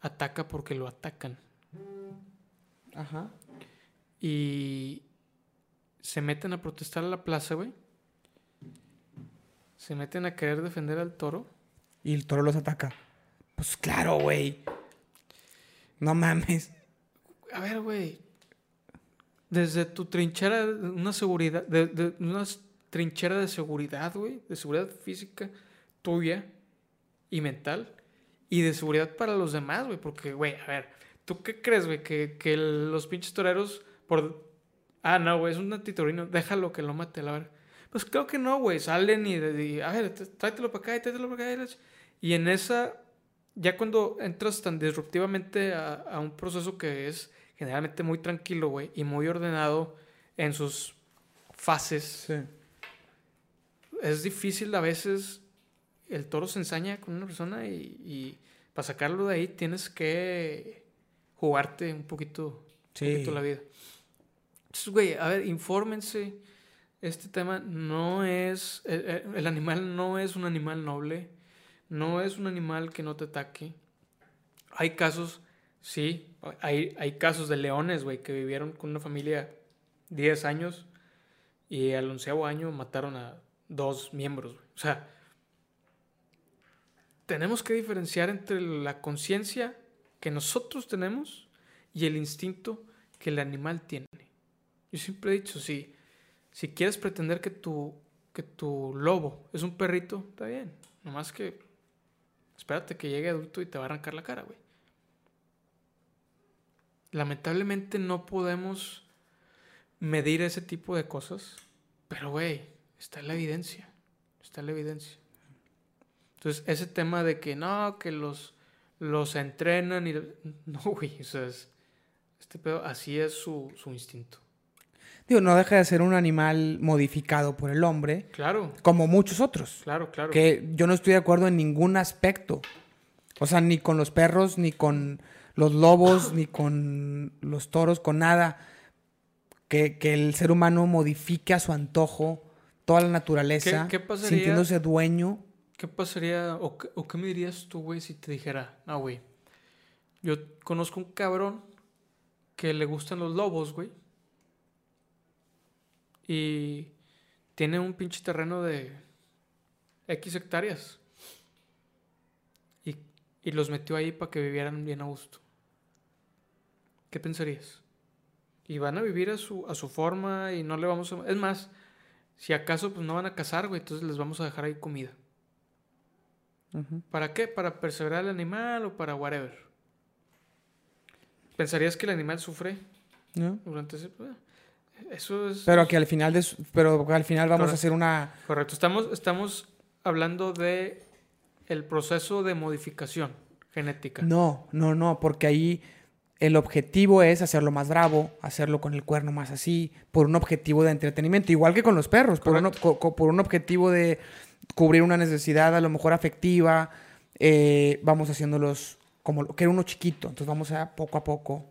ataca porque lo atacan. Ajá. Y se meten a protestar a la plaza, güey. Se meten a querer defender al toro. Y el toro los ataca. Pues claro, güey. No mames. A ver, güey. Desde tu trinchera, una seguridad, de, de- una trinchera de seguridad, güey, de seguridad física tuya y mental, y de seguridad para los demás, güey, porque, güey, a ver, ¿tú qué crees, güey? Que, que el- los pinches toreros, por. Ah, no, güey, es un antitorino, déjalo que lo mate, la verdad. Pues creo que no, güey, salen y, y, a ver, tráetelo para acá tráetelo para acá. Y en esa, ya cuando entras tan disruptivamente a, a un proceso que es generalmente muy tranquilo, güey, y muy ordenado en sus fases, Sí. es difícil a veces. El toro se ensaña con una persona y, y para sacarlo de ahí tienes que jugarte un poquito, un Sí. poquito la vida. Entonces, güey, a ver, infórmense. Este tema no es. El, el- el animal no es un animal noble. No es un animal que no te ataque. Hay casos, sí. Hay, hay casos de leones, güey, que vivieron con una familia 10 años y al onceavo año mataron a dos miembros, güey. O sea, tenemos que diferenciar entre la conciencia que nosotros tenemos y el instinto que el animal tiene. Yo siempre he dicho, si, si quieres pretender que tu, que tu lobo es un perrito, está bien. Nomás que espérate que llegue adulto y te va a arrancar la cara, güey. Lamentablemente no podemos medir ese tipo de cosas, pero güey, está la evidencia, está la evidencia. Entonces, ese tema de que no, que los, los entrenan y... No, güey, o sea, es, este pedo, así es su, su instinto. Digo, no deja de ser un animal modificado por el hombre. Claro. Como muchos otros. Claro, claro. Que yo no estoy de acuerdo en ningún aspecto. O sea, ni con los perros, ni con los lobos, ni con los toros, con nada. Que, que, el ser humano modifique a su antojo toda la naturaleza, ¿Qué, qué pasaría, sintiéndose dueño. ¿Qué pasaría, o, o qué me dirías tú, güey, si te dijera, ah, güey, yo conozco un cabrón que le gustan los lobos, güey. Y tiene un pinche terreno de X hectáreas. Y, los metió ahí para que vivieran bien a gusto. ¿Qué pensarías? Y van a vivir a su, a su forma y no le vamos a... Es más, si acaso pues no van a cazar, güey, entonces les vamos a dejar ahí comida. Uh -huh. ¿Para qué? ¿Para perseverar el animal o para whatever? ¿Pensarías que el animal sufre ¿No? durante ese... Eso es... Pero que al final, de, pero al final vamos Correcto. a hacer una... Correcto. Estamos, estamos hablando de el proceso de modificación genética. No, no, no, porque ahí el objetivo es hacerlo más bravo, hacerlo con el cuerno más así, por un objetivo de entretenimiento, igual que con los perros, por un, por un, objetivo de cubrir una necesidad a lo mejor afectiva, eh, vamos haciéndolos como que era uno chiquito, entonces vamos a poco a poco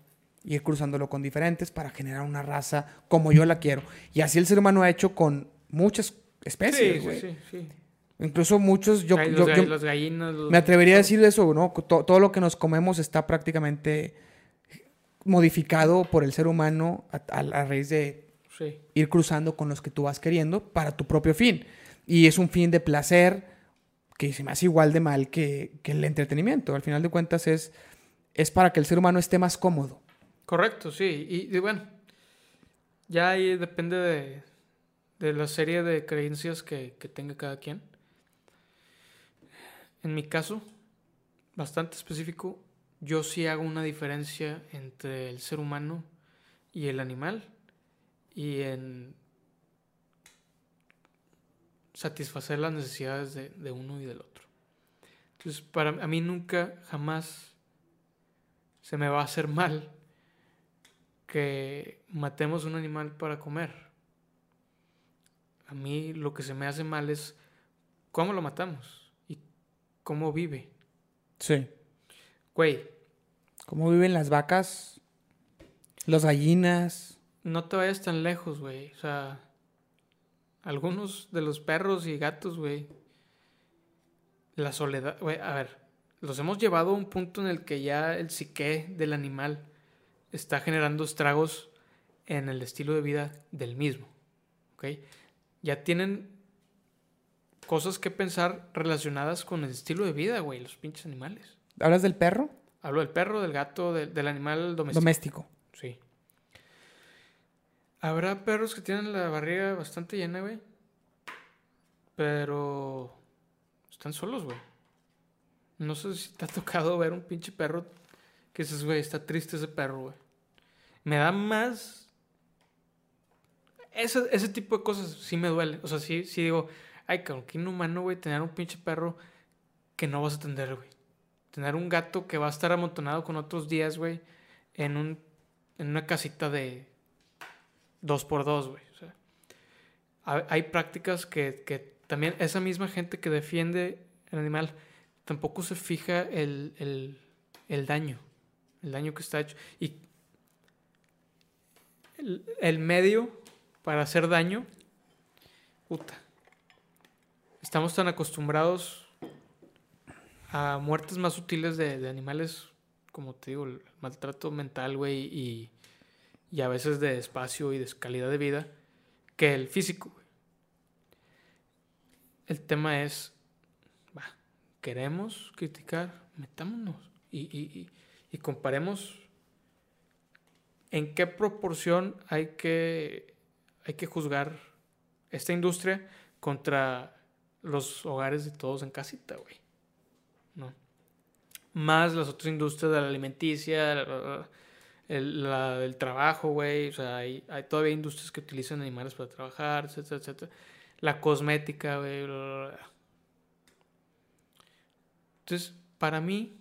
ir cruzándolo con diferentes para generar una raza como yo la quiero. Y así el ser humano ha hecho con muchas especies, sí, güey. sí, sí, sí. Incluso muchos, yo, Ay, yo- los, yo- ga- los gallinas. los- me atrevería a decir eso, ¿no? To- todo lo que nos comemos está prácticamente modificado por el ser humano a, a- a raíz de Sí. ir cruzando con los que tú vas queriendo para tu propio fin. Y es un fin de placer que se me hace igual de mal que, que el entretenimiento. Al final de cuentas es, es para que el ser humano esté más cómodo. Correcto, sí. Y, y bueno, ya ahí depende de, de la serie de creencias que, que tenga cada quien. En mi caso, bastante específico, yo sí hago una diferencia entre el ser humano y el animal y en satisfacer las necesidades de, uno y del otro. Entonces, para a mí nunca, jamás se me va a hacer mal que matemos un animal para comer. A mí lo que se me hace mal es cómo lo matamos cómo vive. Sí. Güey, ¿Cómo viven las vacas? Las gallinas. no te vayas tan lejos, güey. O sea, algunos de los perros y gatos, güey. La soledad, güey, a ver, los hemos llevado a un punto en el que ya el psique del animal está generando estragos en el estilo de vida del mismo, ¿ok? Ya tienen cosas que pensar relacionadas con el estilo de vida, güey, los pinches animales. ¿Hablas del perro? Hablo del perro, del gato, del, del animal doméstico. Doméstico. Sí. Habrá perros que tienen la barriga bastante llena, güey. Pero están solos, güey. No sé si te ha tocado ver un pinche perro que dices, güey, está triste ese perro, güey. Me da más... Ese, ese tipo de cosas sí me duele. O sea, sí, sí digo, ay, cabrón, qué inhumano, güey, tener un pinche perro que no vas a atender, güey. Tener un gato que va a estar amontonado con otros días, güey, en, un, en una casita de dos por dos, güey. O sea, hay, prácticas que, que también esa misma gente que defiende el animal tampoco se fija el, el, el daño, el daño que está hecho. Y el, el medio para hacer daño, puta. Estamos tan acostumbrados a muertes más sutiles de, animales, como te digo, el maltrato mental, güey, y, y a veces de espacio y de calidad de vida, que el físico. El tema es, va, queremos criticar, metámonos y, y, y, y comparemos en qué proporción hay que, hay que juzgar esta industria contra los hogares de todos en casita, güey. ¿No? Más las otras industrias de la alimenticia, la, el trabajo, güey. O sea, hay, hay todavía industrias que utilizan animales para trabajar, etcétera, etcétera. La cosmética, güey. Entonces, para mí,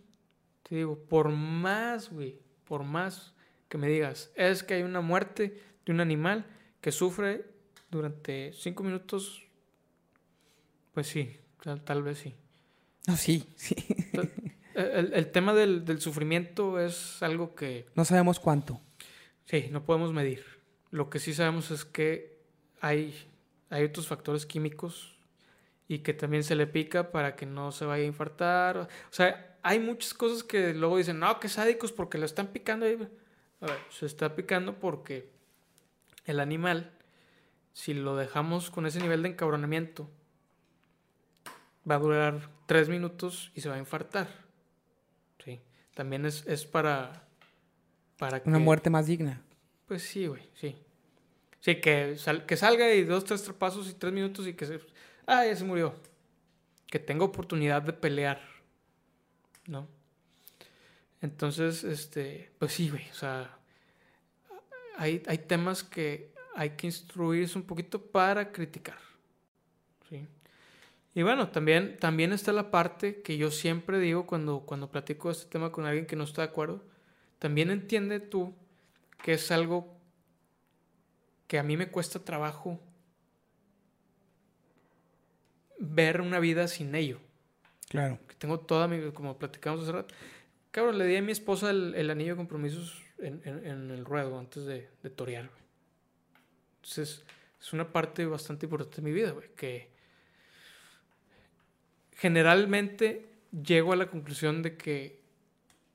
te digo, por más, güey, por más que me digas, es que hay una muerte de un animal que sufre durante cinco minutos, pues sí, tal, tal vez sí. No, sí, sí. El, el tema del, del sufrimiento es algo que No sabemos cuánto. Sí, no podemos medir. Lo que sí sabemos es que hay, hay otros factores químicos y que también se le pica para que no se vaya a infartar. O sea, hay muchas cosas que luego dicen, no, que sádicos porque lo están picando. ahí". A ver, se está picando porque el animal, si lo dejamos con ese nivel de encabronamiento, va a durar tres minutos y se va a infartar. Sí, también es, es para, para Una que- muerte más digna. pues sí, güey, sí. Sí, que, sal- que salga y dos, tres pasos y tres minutos y que se... Ah, ya se murió. Que tenga oportunidad de pelear. ¿No? Entonces, este, pues sí, güey, o sea, hay, hay temas que hay que instruirse un poquito para criticar. ¿sí? Y bueno, también, también está la parte que yo siempre digo cuando, cuando platico este tema con alguien que no está de acuerdo. También entiende tú que es algo que a mí me cuesta trabajo ver una vida sin ello. Claro. Que tengo toda mi, como platicamos hace rato. Cabrón, le di a mi esposa el, el anillo de compromisos en, en- en el ruedo antes de, de torear, güey. Entonces, es una parte bastante importante de mi vida, güey, que generalmente llego a la conclusión de que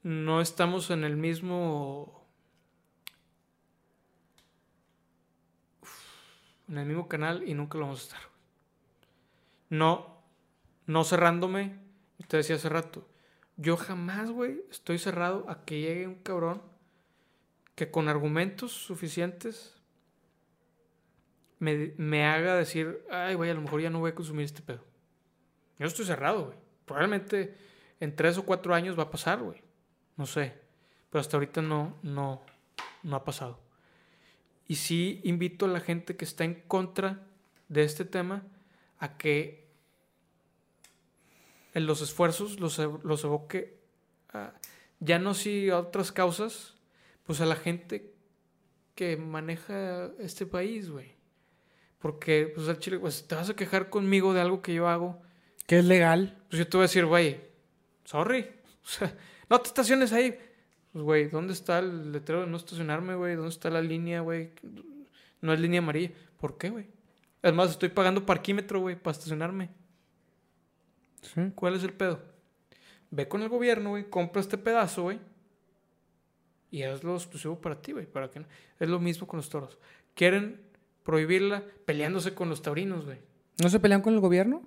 no estamos en el mismo en el mismo canal y nunca lo vamos a estar. No, no cerrándome, te decía hace rato, yo jamás, güey, estoy cerrado a que llegue un cabrón que con argumentos suficientes me, me haga decir, ay, güey, a lo mejor ya no voy a consumir este pedo. Yo estoy cerrado, güey. Probablemente en tres o cuatro años va a pasar, güey. No sé. Pero hasta ahorita no, no, no ha pasado. Y sí invito a la gente que está en contra de este tema a que en los esfuerzos los, los evoque a- ya no si a otras causas, pues a la gente que maneja este país, güey. Porque, pues al chile, pues te vas a quejar conmigo de algo que yo hago, Que es legal. pues yo te voy a decir, güey, sorry. O sea, no te estaciones ahí. Pues, güey, ¿dónde está el letrero de no estacionarme, güey? ¿Dónde está la línea, güey? No es línea amarilla. ¿Por qué, güey? Además, estoy pagando parquímetro, güey, para estacionarme. Sí. ¿Cuál es el pedo? Ve con el gobierno, güey, compra este pedazo, güey. Y hazlo exclusivo para ti, güey. Para que no- Es lo mismo con los toros. Quieren prohibirla peleándose con los taurinos, güey. ¿No se pelean con el gobierno?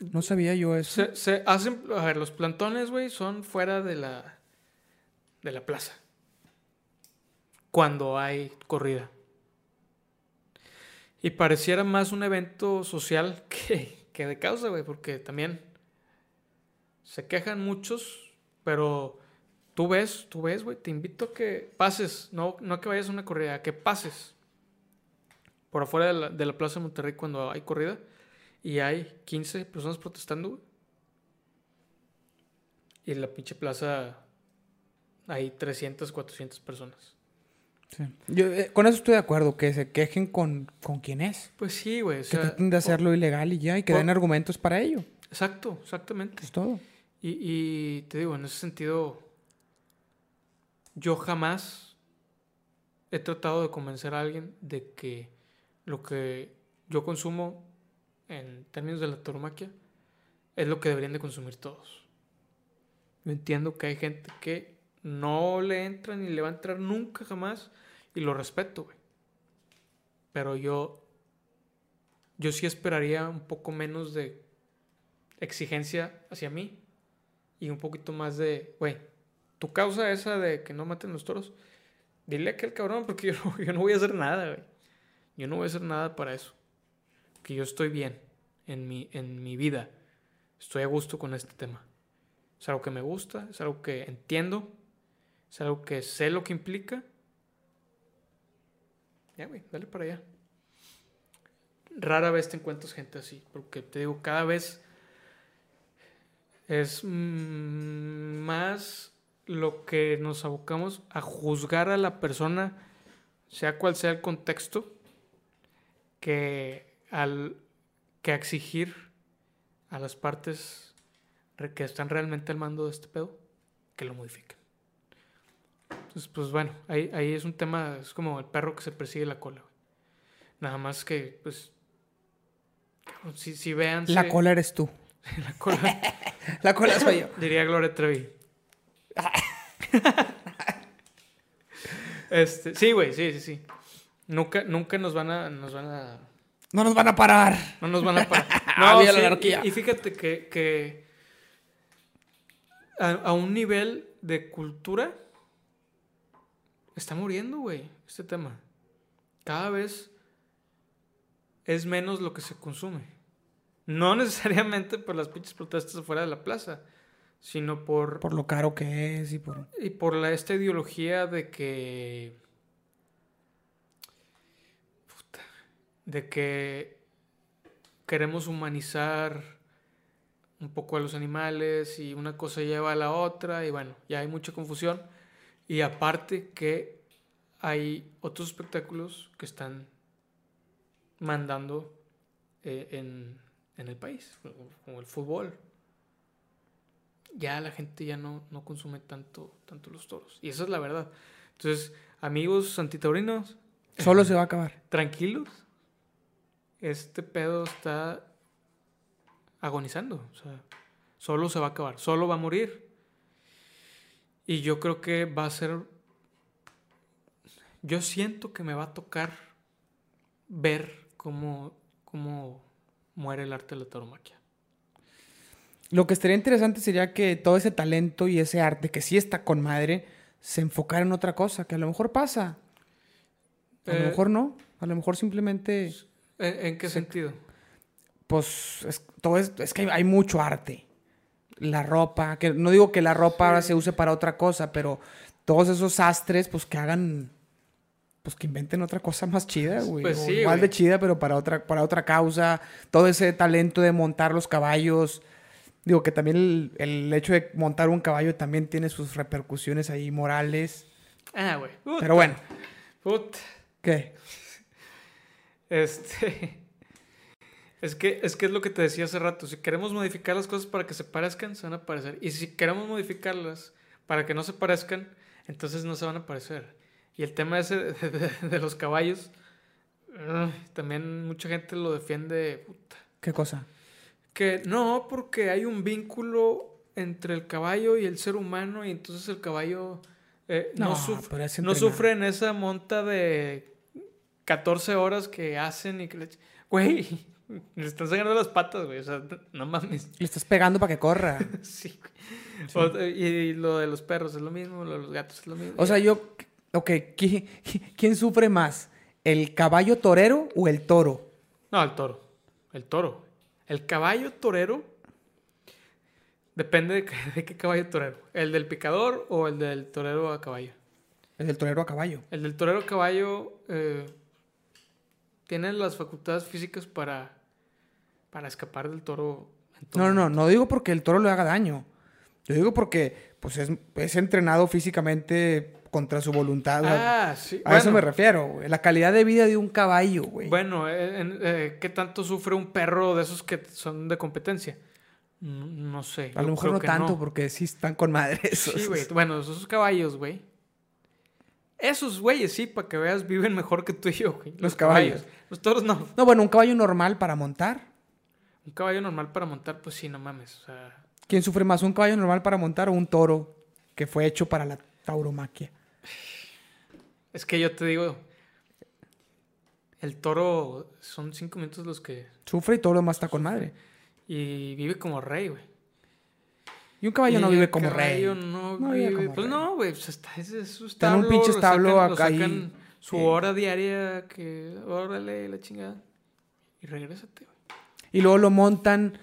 No sabía yo eso. Se, hacen, los plantones, güey, son fuera de la, de la plaza. Cuando hay corrida. Y pareciera más un evento social que, que de causa, güey, porque también se quejan muchos, pero tú ves, tú ves, güey, te invito a que pases, no, no a que vayas a una corrida, a que pases por afuera de la, de la plaza de Monterrey cuando hay corrida y hay 15 personas protestando, güey. Y en la pinche plaza hay 300, 400 personas. Sí. Yo, eh, con eso estoy de acuerdo, que se quejen con, con quien es. Pues sí, güey. o Que sea, traten de hacerlo ilegal y ya, y que den argumentos para ello. Exacto, exactamente. Es todo. Y, y te digo, en ese sentido, yo jamás he tratado de convencer a alguien de que lo que yo consumo en términos de la tauromaquia es lo que deberían de consumir todos. Yo entiendo que hay gente que no le entra ni le va a entrar nunca jamás y lo respeto, güey. Pero yo, yo sí esperaría un poco menos de exigencia hacia mí y un poquito más de, güey, tu causa esa de que no maten los toros, dile a aquel cabrón porque yo no, yo no voy a hacer nada, güey. Yo no voy a hacer nada para eso. Que yo estoy bien en mi, en mi vida. Estoy a gusto con este tema. Es algo que me gusta, es algo que entiendo, es algo que sé lo que implica. Ya, güey, dale para allá. Rara vez te encuentras gente así, porque te digo, cada vez es mm, más lo que nos abocamos a juzgar a la persona, sea cual sea el contexto, que al que exigir a las partes que están realmente al mando de este pedo que lo modifiquen. Entonces, pues bueno, ahí, ahí es un tema, es como el perro que se persigue la cola. güey. Nada más que, pues, si, si vean... La cola eres tú. la cola, La cola soy yo. diría Gloria Trevi. este, sí, güey, sí, sí, sí. Nunca, nunca nos van a, nos van a No nos van a parar. No nos van a parar. Ah, viva la sí, anarquía. Y, y fíjate que, que a, a un nivel de cultura está muriendo, güey, este tema. Cada vez es menos lo que se consume. No necesariamente por las pinches protestas afuera de la plaza, sino por, Por lo caro que es y por... y por la, esta ideología de que. De que queremos humanizar un poco a los animales y una cosa lleva a la otra y bueno, ya hay mucha confusión. Y aparte que hay otros espectáculos que están mandando eh, en, en el país, como el fútbol ya la gente ya no, no consume tanto, tanto los toros. Y esa es la verdad. Entonces, amigos antitaurinos, Solo se va a acabar. tranquilos. Este pedo está agonizando. O sea, solo se va a acabar, solo va a morir. Y yo creo que va a ser... Yo siento que me va a tocar ver cómo, cómo muere el arte de la tauromaquia. Lo que estaría interesante sería que todo ese talento y ese arte, que sí está con madre, se enfocara en otra cosa, que a lo mejor pasa. A lo Eh, mejor no. A lo mejor simplemente, ¿En, en qué sentido? pues, es, todo es, es que hay, hay mucho arte. La ropa, que no digo que la ropa ahora se use para otra cosa, pero todos esos sastres, pues que hagan, pues que inventen otra cosa más chida, güey. Pues sí, igual güey. de chida, pero para otra, para otra causa. Todo ese talento de montar los caballos. Digo que también el, el hecho de montar un caballo también tiene sus repercusiones ahí morales. Ah, güey. Puta, Pero bueno, puta. ¿qué? Este. Es que, es que es lo que te decía hace rato. Si queremos modificar las cosas para que se parezcan, se van a parecer. Y si queremos modificarlas para que no se parezcan, entonces no se van a parecer. Y el tema ese de, de- de los caballos, también mucha gente lo defiende. puta. ¿Qué cosa? Que no, porque hay un vínculo entre el caballo y el ser humano, y entonces el caballo eh, no, No, sufre en esa monta de 14 horas que hacen y que le... Güey, le están sacando las patas, güey. O sea, no mames. Le estás pegando para que corra. Sí. O- y, y lo de los perros es lo mismo, lo de los gatos es lo mismo. O sea, yo... Ok, ¿qui- ¿quién sufre más? ¿El caballo torero o el toro? No, el toro. El toro. El caballo torero depende de, qué- de qué caballo torero. ¿El del picador o el del torero a caballo? El del torero a caballo. El del torero a caballo eh, tiene las facultades físicas para, para escapar del toro. No, no, no, no digo porque el toro le haga daño. Yo digo porque pues es, es entrenado físicamente contra su voluntad. Ah, sí. a eso me refiero, güey. La calidad de vida de un caballo, güey. Bueno, eh, eh, ¿qué tanto sufre un perro de esos que son de competencia? No, no sé. a lo mejor no tanto porque sí están con madre esos. Sí, güey. Bueno, esos caballos, güey. Esos güeyes, sí, para que veas, viven mejor que tú y yo, güey. Los caballos. Los toros no. No, bueno, un caballo normal para montar. Un caballo normal para montar, pues sí, no mames. O sea, ¿Quién sufre más, un caballo normal para montar o un toro que fue hecho para la tauromaquia? es que yo te digo, el toro son cinco minutos los que... Sufre y todo lo demás está con madre. Y vive como rey, güey. Y un caballo Y no vive como rey. no, No vive vive. como pues rey. no, güey. Pues está, es, es su Está en un establo, pinche lo establo sacan- acá sacan Su Sí. hora diaria, que órale, la chingada. Y regrésate, güey. Y luego lo montan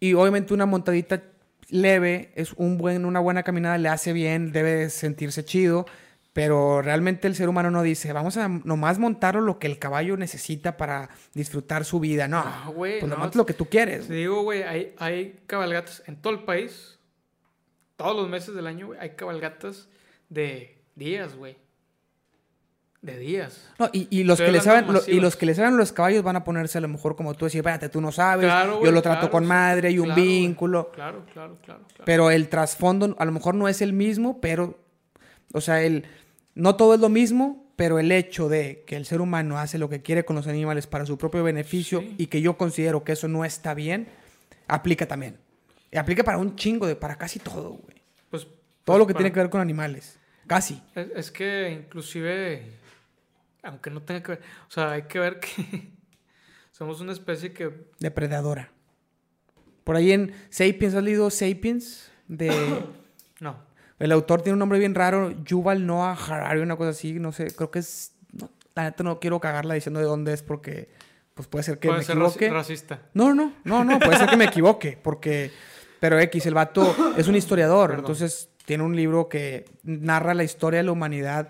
y obviamente una montadita leve, es un buen, una buena caminada, le hace bien, debe sentirse chido, pero realmente el ser humano no dice, vamos a nomás montar lo que el caballo necesita para disfrutar su vida. No, No, güey, pues no. nomás lo que tú quieres. Te digo, güey, hay, hay cabalgatas en todo el país, todos los meses del año, güey, hay cabalgatas de días, güey. De días. No, y, y los Estoy que le saben, lo- y los que le saben los caballos van a ponerse a lo mejor como tú decís, espérate, tú no sabes, Claro, yo lo trato claro, con madre, hay un Claro, vínculo. Claro, claro, claro. claro. Pero el trasfondo a lo mejor no es el mismo, pero, o sea, el, no todo es lo mismo, pero el hecho de que el ser humano hace lo que quiere con los animales para su propio beneficio Sí. y que yo considero que eso no está bien, aplica también. Y aplica para un chingo de, para casi todo, güey. Pues, Todo pues, lo que para- tiene que ver con animales. Casi. Es, es que inclusive, aunque no tenga que ver, o sea, hay que ver que somos una especie que Depredadora. Por ahí en Sapiens, ¿has leído Sapiens? De... no. El autor tiene un nombre bien raro, Yuval Noah Harari, una cosa así, no sé, creo que es... no, la neta no quiero cagarla diciendo de dónde es porque pues puede ser que Puede me ser equivoque. racista. No, no, no, no, puede ser que me equivoque, porque... Pero X, el vato es un historiador, Perdón. entonces tiene un libro que narra la historia de la humanidad,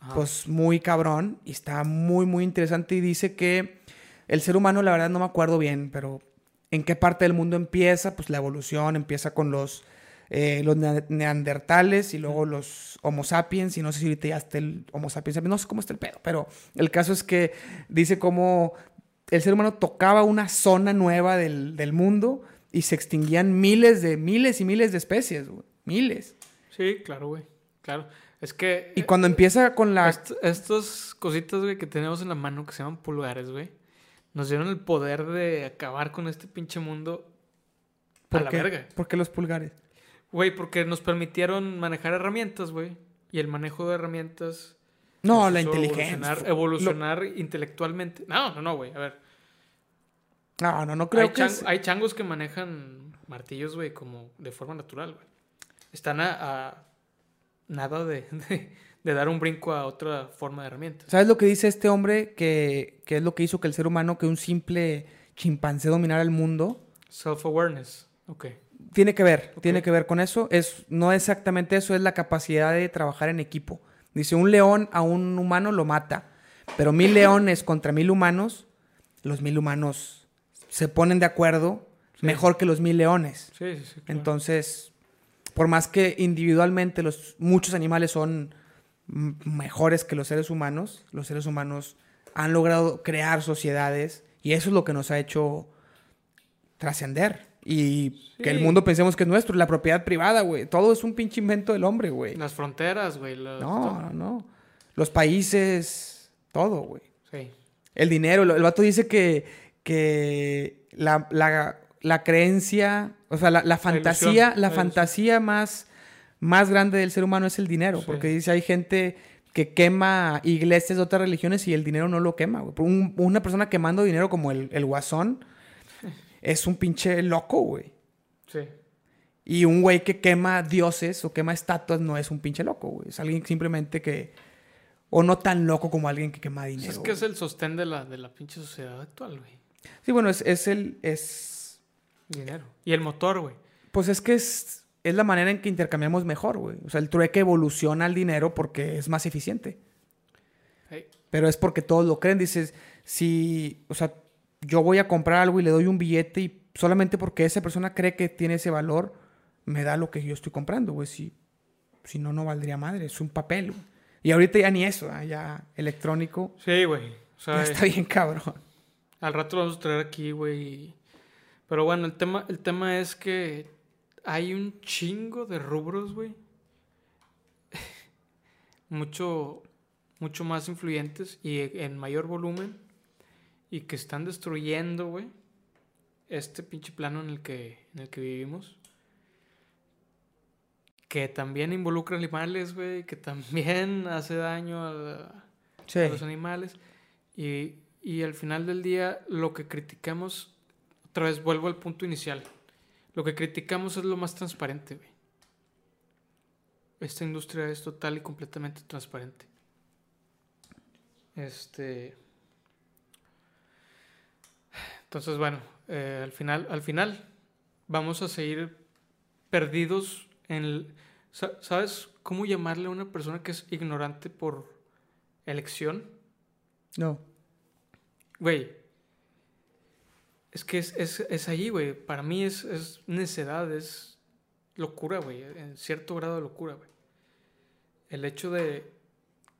Ajá. pues muy cabrón, y está muy, muy interesante y dice que el ser humano, la verdad no me acuerdo bien, pero en qué parte del mundo empieza, pues la evolución empieza con los, eh, los ne- neandertales y luego los homo sapiens, y no sé si ahorita ya está el homo sapiens, no sé cómo está el pedo, pero el caso es que dice cómo el ser humano tocaba una zona nueva del, del mundo y se extinguían miles de, miles y miles de especies, güey. Miles. Sí, claro, güey. Claro. Es que Y cuando empieza con la... est- estas cositas, güey, que tenemos en la mano que se llaman pulgares, güey, nos dieron el poder de acabar con este pinche mundo a ¿Por la qué? verga. ¿Por qué los pulgares? Güey, porque nos permitieron manejar herramientas, güey. Y el manejo de herramientas. No, la inteligencia. Evolucionar, evolucionar intelectualmente. No, no, no, güey. A ver. No, no, no creo hay, que... chan- es- hay changos que manejan martillos, güey, como de forma natural, güey. Están a, a nada de, de- de dar un brinco a otra forma de herramientas. ¿Sabes lo que dice este hombre? Que, que es lo que hizo que el ser humano, que un simple chimpancé dominara el mundo. Self-awareness. Ok. Tiene que ver, tiene que ver con eso. Es, no exactamente eso, es la capacidad de trabajar en equipo. Dice, un león a un humano lo mata, pero mil leones contra mil humanos, los mil humanos se ponen de acuerdo Sí. mejor que los mil leones. Sí, sí, sí. claro. Entonces, por más que individualmente los, muchos animales son mejores que los seres humanos, los seres humanos han logrado crear sociedades y eso es lo que nos ha hecho trascender. Y que el mundo pensemos que es nuestro, la propiedad privada, güey. Todo es un pinche invento del hombre, güey. Las fronteras, güey. los- No, no, no. Los países, todo, güey. Sí. El dinero, el vato dice que, que la, la- la creencia, o sea, la, la fantasía, ilusión, la ilusión. fantasía más, más grande del ser humano es el dinero, Sí. porque dice, hay gente que quema iglesias de otras religiones y el dinero no lo quema, güey. Un- una persona quemando dinero como el, el guasón es un pinche loco, güey. Sí. Y un güey que quema dioses o quema estatuas no es un pinche loco, güey. Es alguien simplemente que... O no tan loco como alguien que quema Pues dinero. es que es el sostén de la, de la pinche sociedad actual, güey. Sí, bueno, es, es el... Es, Dinero. Y el motor, güey. pues es que es, es la manera en que intercambiamos mejor, güey. O sea, el trueque evoluciona al dinero porque es más eficiente. Hey, Pero es porque todos lo creen. Dices, si... O sea, yo voy a comprar algo y le doy un billete y solamente porque esa persona cree que tiene ese valor, me da lo que yo estoy comprando, güey. Si, si no, no valdría madre. Es un papel, güey. Y ahorita ya ni eso, ¿ah? ya electrónico. Sí, güey. O sea, Ya está bien cabrón. Al rato lo vamos a traer aquí, güey. Pero bueno, el tema, el tema es que hay un chingo de rubros, güey. mucho, mucho más influyentes y en mayor volumen. Y que están destruyendo, güey. Este pinche plano en el que, en el que vivimos. Que también involucra animales, güey. Que también hace daño a, la- Sí. a los animales. Y, y al final del día, lo que criticamos, otra vez vuelvo al punto inicial. Lo que criticamos es lo más transparente. Esta industria es total y completamente transparente. Este. Entonces, bueno, eh, al final, al final, vamos a seguir perdidos en... ¿Sabes cómo llamarle a una persona que es ignorante por elección? No. Güey. Es que es, es, es ahí, güey. Para mí es, es necedad, es locura, güey. En cierto grado de locura, güey. El hecho de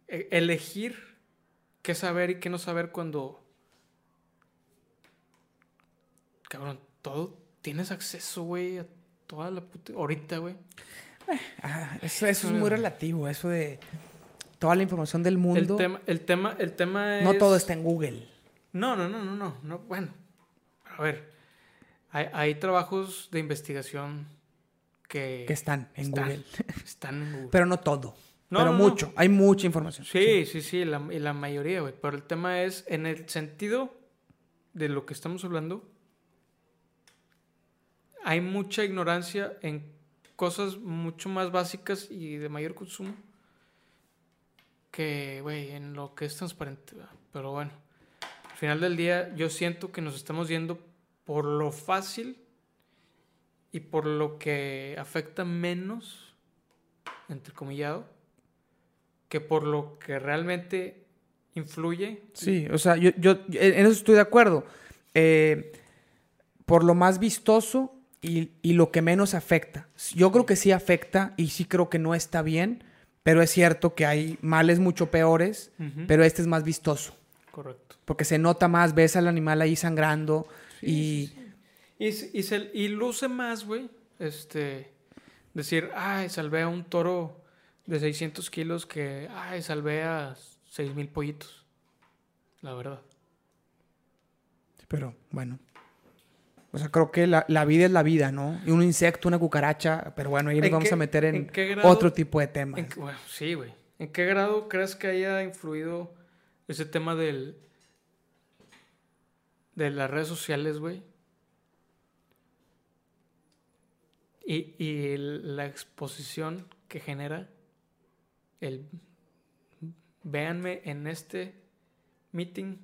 e- elegir qué saber y qué no saber cuando... Cabrón, todo... Tienes acceso, güey, a toda la puta... Ahorita, güey. Ah, eso, eso es muy relativo, eso de toda la información del mundo. El tema, el tema, el tema es... No todo está en Google. No, no, no, no, no, no. Bueno, a ver, hay, hay trabajos de investigación que, Que están en están- Google. están en Google. Pero no todo. No, pero no, no. mucho. Hay mucha información. sí, sí, sí, la, y la mayoría, güey. Pero el tema es, en el sentido de lo que estamos hablando, hay mucha ignorancia en cosas mucho más básicas y de mayor consumo que, güey, en lo que es transparente. Pero bueno, final del día yo siento que nos estamos yendo por lo fácil y por lo que afecta menos, entrecomillado, que por lo que realmente influye. Sí, o sea, yo, yo en eso estoy de acuerdo. Eh, por lo más vistoso y, y lo que menos afecta. Yo creo que sí afecta y sí creo que no está bien, pero es cierto que hay males mucho peores, pero este es más vistoso. Correcto. Porque se nota más, ves al animal ahí sangrando y... Y, se- y, se- y luce más, güey, este, decir, ay, salvé a un toro de 600 kilos que, ay, salvé a 6 mil pollitos. La verdad. Pero bueno. O sea, creo que la, la vida es la vida, ¿no? Y un insecto, una cucaracha, pero bueno, ahí nos ¿En vamos qué- a meter en, en qué grado- otro tipo de temas. En qué- bueno, sí, güey. ¿En qué grado crees que haya influido ese tema del de las redes sociales, güey? Y, y la exposición que genera el véanme en este meeting,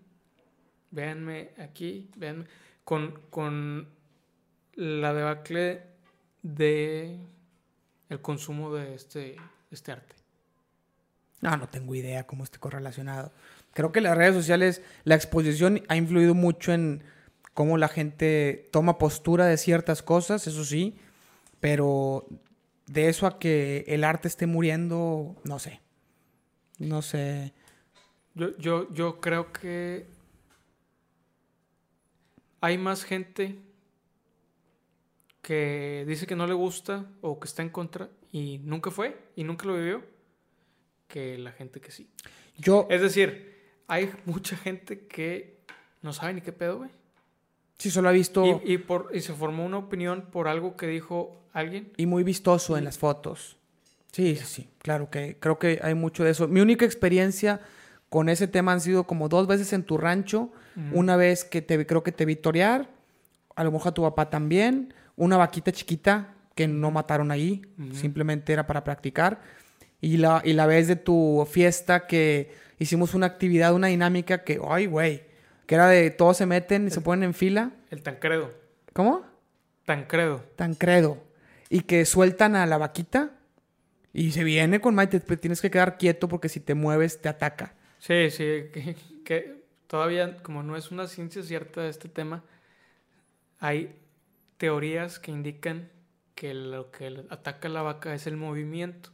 véanme aquí, véanme con, con la debacle de el consumo de este, este arte. No, no tengo idea cómo esté correlacionado. Creo que las redes sociales, la exposición ha influido mucho en cómo la gente toma postura de ciertas cosas, eso sí, pero de eso a que el arte esté muriendo, no sé. No sé. Yo, yo, yo creo que hay más gente que dice que no le gusta o que está en contra y nunca fue y nunca lo vivió que la gente que sí. Yo, Es decir, hay mucha gente que no sabe ni qué pedo, güey. sí, solo he visto Y, y por, y se formó una opinión por algo que dijo alguien. y muy vistoso en las fotos. Sí, sí, sí, claro que creo que hay mucho de eso. Mi única experiencia con ese tema han sido como dos veces en tu rancho, una vez que te creo que te vi torear, a lo mejor a tu papá también, una vaquita chiquita que no mataron ahí, Ujú. simplemente era para practicar, y la, y la vez de tu fiesta que hicimos una actividad, una dinámica que, ay, güey, que era de todos se meten y se ponen en fila. El Tancredo. ¿Cómo? Tancredo. Tancredo. Y que sueltan a la vaquita y se viene con Maite. Te tienes que quedar quieto porque si te mueves te ataca. Sí, sí, que, que todavía como no es una ciencia cierta este tema, hay teorías que indican que lo que ataca a la vaca es el movimiento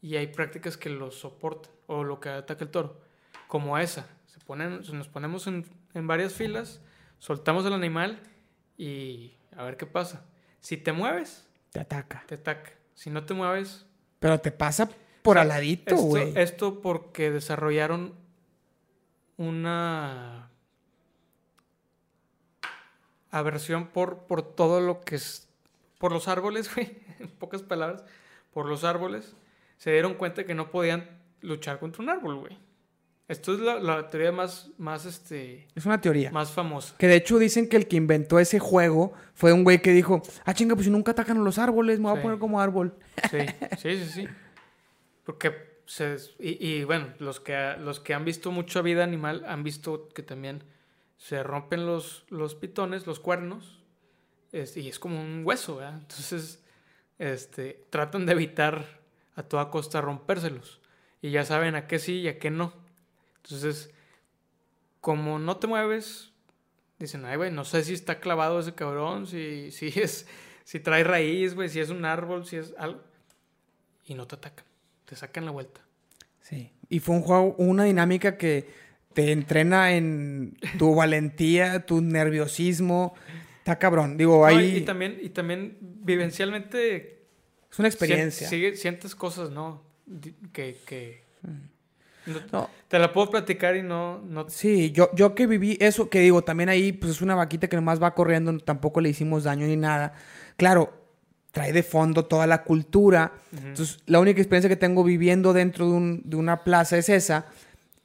y hay prácticas que lo soportan o lo que ataca el toro, como esa. Se ponen, nos ponemos en, en varias filas, soltamos al animal y a ver qué pasa. Si te mueves, Te ataca. te ataca. Si no te mueves, Pero te pasa por o sea, aladito, esto- güey. Esto porque desarrollaron una aversión por, por todo lo que es. Por los árboles, güey. En pocas palabras. Por los árboles. Se dieron cuenta que no podían luchar contra un árbol, güey. Esto es la, la teoría más, más, este, Es una teoría. más famosa. Que de hecho dicen que el que inventó ese juego fue un güey que dijo, ah, chinga, pues si nunca atacan a los árboles, me voy Sí. a poner como árbol. Sí, sí, sí, sí. Porque se, y, y, bueno, los que, los que han visto mucha vida animal han visto que también se rompen los, los pitones, los cuernos, es- y es como un hueso, ¿verdad? Entonces, este, tratan de evitar a toda costa rompérselos. Y ya saben a qué sí y a qué no. Entonces, como no te mueves, dicen, ay, güey, no sé si está clavado ese cabrón, si, si es, si trae raíz, güey, si es un árbol, si es algo. Y no te atacan, te sacan la vuelta. Sí. Y fue un juego, una dinámica que te entrena en tu valentía, tu nerviosismo. Está cabrón. Digo, No, ahí. y, y también, y también vivencialmente Es una experiencia. sigue- sientes cosas, ¿no? Que, que no- No, te la puedo platicar y no, no sí, yo, yo que viví eso, que digo, también ahí, pues es una vaquita que nomás va corriendo, tampoco le hicimos daño ni nada. Claro, trae de fondo toda la cultura. Entonces, la única experiencia que tengo viviendo dentro de, un- de una plaza es esa.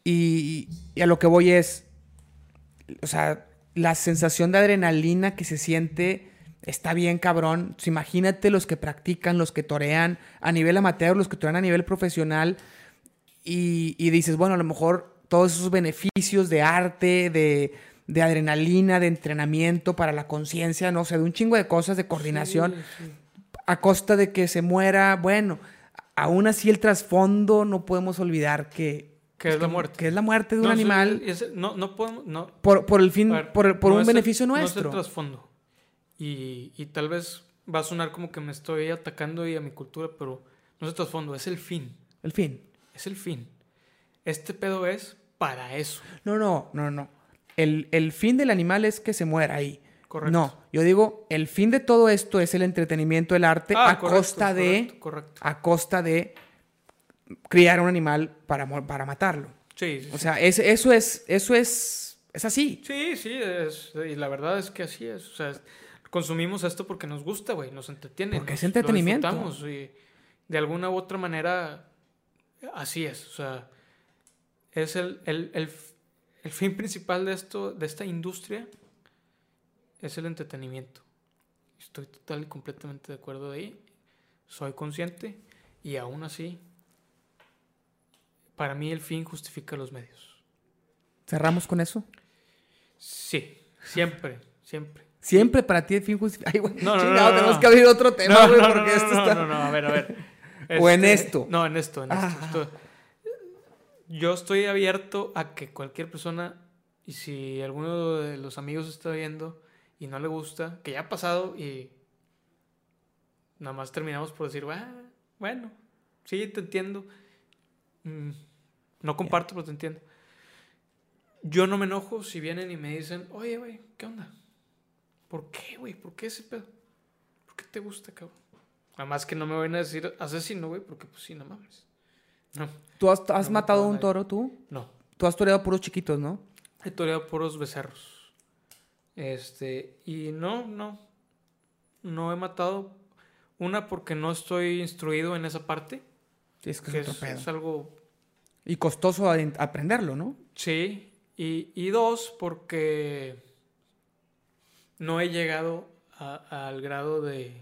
Y, y a lo que voy es, o sea, la sensación de adrenalina que se siente está bien cabrón. Entonces, imagínate los que practican, los que torean a nivel amateur, los que torean a nivel profesional. Y, y dices, bueno, a lo mejor todos esos beneficios de arte, de, de adrenalina, de entrenamiento para la conciencia, no sé, de un chingo de cosas, de coordinación, Sí, sí. a costa de que se muera. Bueno, aún así el trasfondo no podemos olvidar que... Que es la muerte. Que es la muerte de un No, animal es- no, no podemos, no, por, por el fin, ver, por, por no un es el- beneficio No es nuestro. el trasfondo. Y, y tal vez va a sonar como que me estoy atacando y a mi cultura, pero no es trasfondo, es el fin. el fin. Es el fin. Este pedo es para eso. No, no, no, no. El, el fin del animal es que se muera ahí. Correcto. No, yo digo, el fin de todo esto es el entretenimiento, el arte, Ah, a correcto, costa de, correcto, correcto. a costa de criar un animal para, para matarlo. Sí, sí, O sea, es- eso es, eso es, es así. Sí, sí, es- y la verdad es que así es. O sea, es- consumimos esto porque nos gusta, güey, nos entretiene. Porque es nos- lo entretenimiento. disfrutamos y de alguna u otra manera, así es. O sea, es el, el, el, el fin principal de esto, de esta industria, es el entretenimiento. Estoy total y completamente de acuerdo de ahí. Soy consciente y aún así, para mí el fin justifica los medios. Cerramos con eso. Sí, siempre, siempre. Siempre para ti el fin justifica. Ay, güey, No, no, chingado, no, no, tenemos no. que abrir otro tema, No, güey, no, no, porque no, esto no, está. no, no, a ver, a ver. O en Este, esto. No, en esto, en esto. Ah. esto. Yo estoy abierto a que cualquier persona, y si alguno de los amigos está viendo y no le gusta, que ya ha pasado y nada más terminamos por decir, "Ah, bueno, sí, te entiendo. Mm, no comparto, pero te entiendo. Yo no me enojo si vienen y me dicen, oye, güey, ¿qué onda? ¿Por qué, güey? ¿Por qué ese pedo? ¿Por qué te gusta, cabrón? Nada más que no me van a decir asesino, güey, porque pues sí, no mames. No, ¿Tú has, has No matado a un toro tú? no. Tú has toreado puros chiquitos, ¿no? He toreado puros becerros. Este, y no, no. No he matado. Una porque no estoy instruido en esa parte. Sí, es que Que es es, otro pedo. es algo. Y costoso aprenderlo, ¿no? Sí. Y, y dos, porque no he llegado a- al grado de.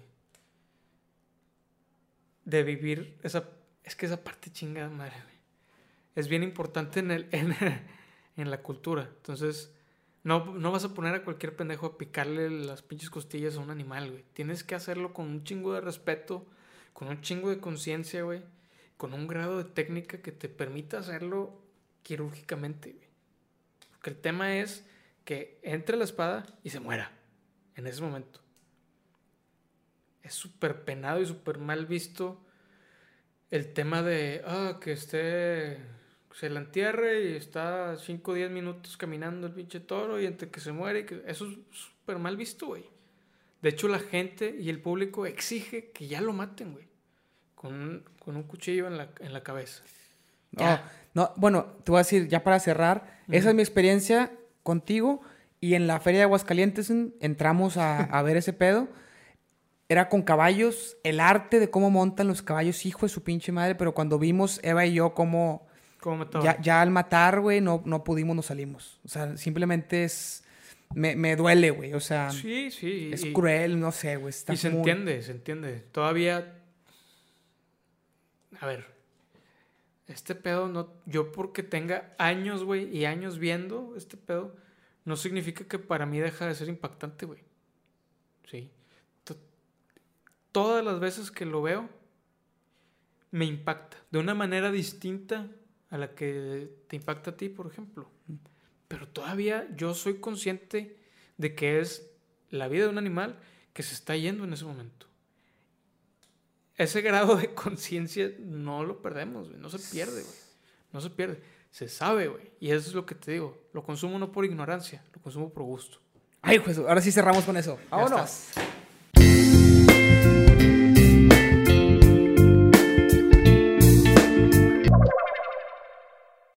de vivir esa. Es que esa parte chingada madre. Es bien importante en, el, en, la cultura. Entonces, no, no vas a poner a cualquier pendejo a picarle las pinches costillas a un animal, güey. Tienes que hacerlo con un chingo de respeto, con un chingo de conciencia, güey. Con un grado de técnica que te permita hacerlo quirúrgicamente. Porque el tema es que entre la espada y se muera en ese momento. Es súper penado y súper mal visto el tema de, ah, que esté, se la entierre y está 5 o 10 minutos caminando el pinche toro y entre que se muere, y que eso es súper mal visto, güey. De hecho, la gente y el público exige que ya lo maten, güey. Con un, con un cuchillo en la, en la cabeza. No, Ya. no, bueno, te voy a decir, ya para cerrar, esa es mi experiencia contigo y en la feria de Aguascalientes entramos a, a ver ese pedo. Era con caballos, el arte de cómo montan los caballos, hijo de su pinche madre, pero cuando vimos Eva y yo cómo ya, ya al matar, güey, no, no pudimos, nos salimos. O sea, simplemente es, me, me duele, güey, o sea, Sí, sí. es y- cruel, no sé, güey. está Y se muy- entiende, se entiende. Todavía. A ver. Este pedo no. Yo porque tenga años, güey, y años viendo este pedo, no significa que para mí deja de ser impactante, güey. Sí. To- todas las veces que lo veo, me impacta de una manera distinta a la que te impacta a ti, por ejemplo. Pero todavía yo soy consciente de que es la vida de un animal que se está yendo en ese momento. Ese grado de conciencia no lo perdemos, güey. No se pierde, güey. No se pierde. Se sabe, güey. Y eso es lo que te digo. Lo consumo no por ignorancia, lo consumo por gusto. Ay, pues ahora sí cerramos con eso. Vámonos.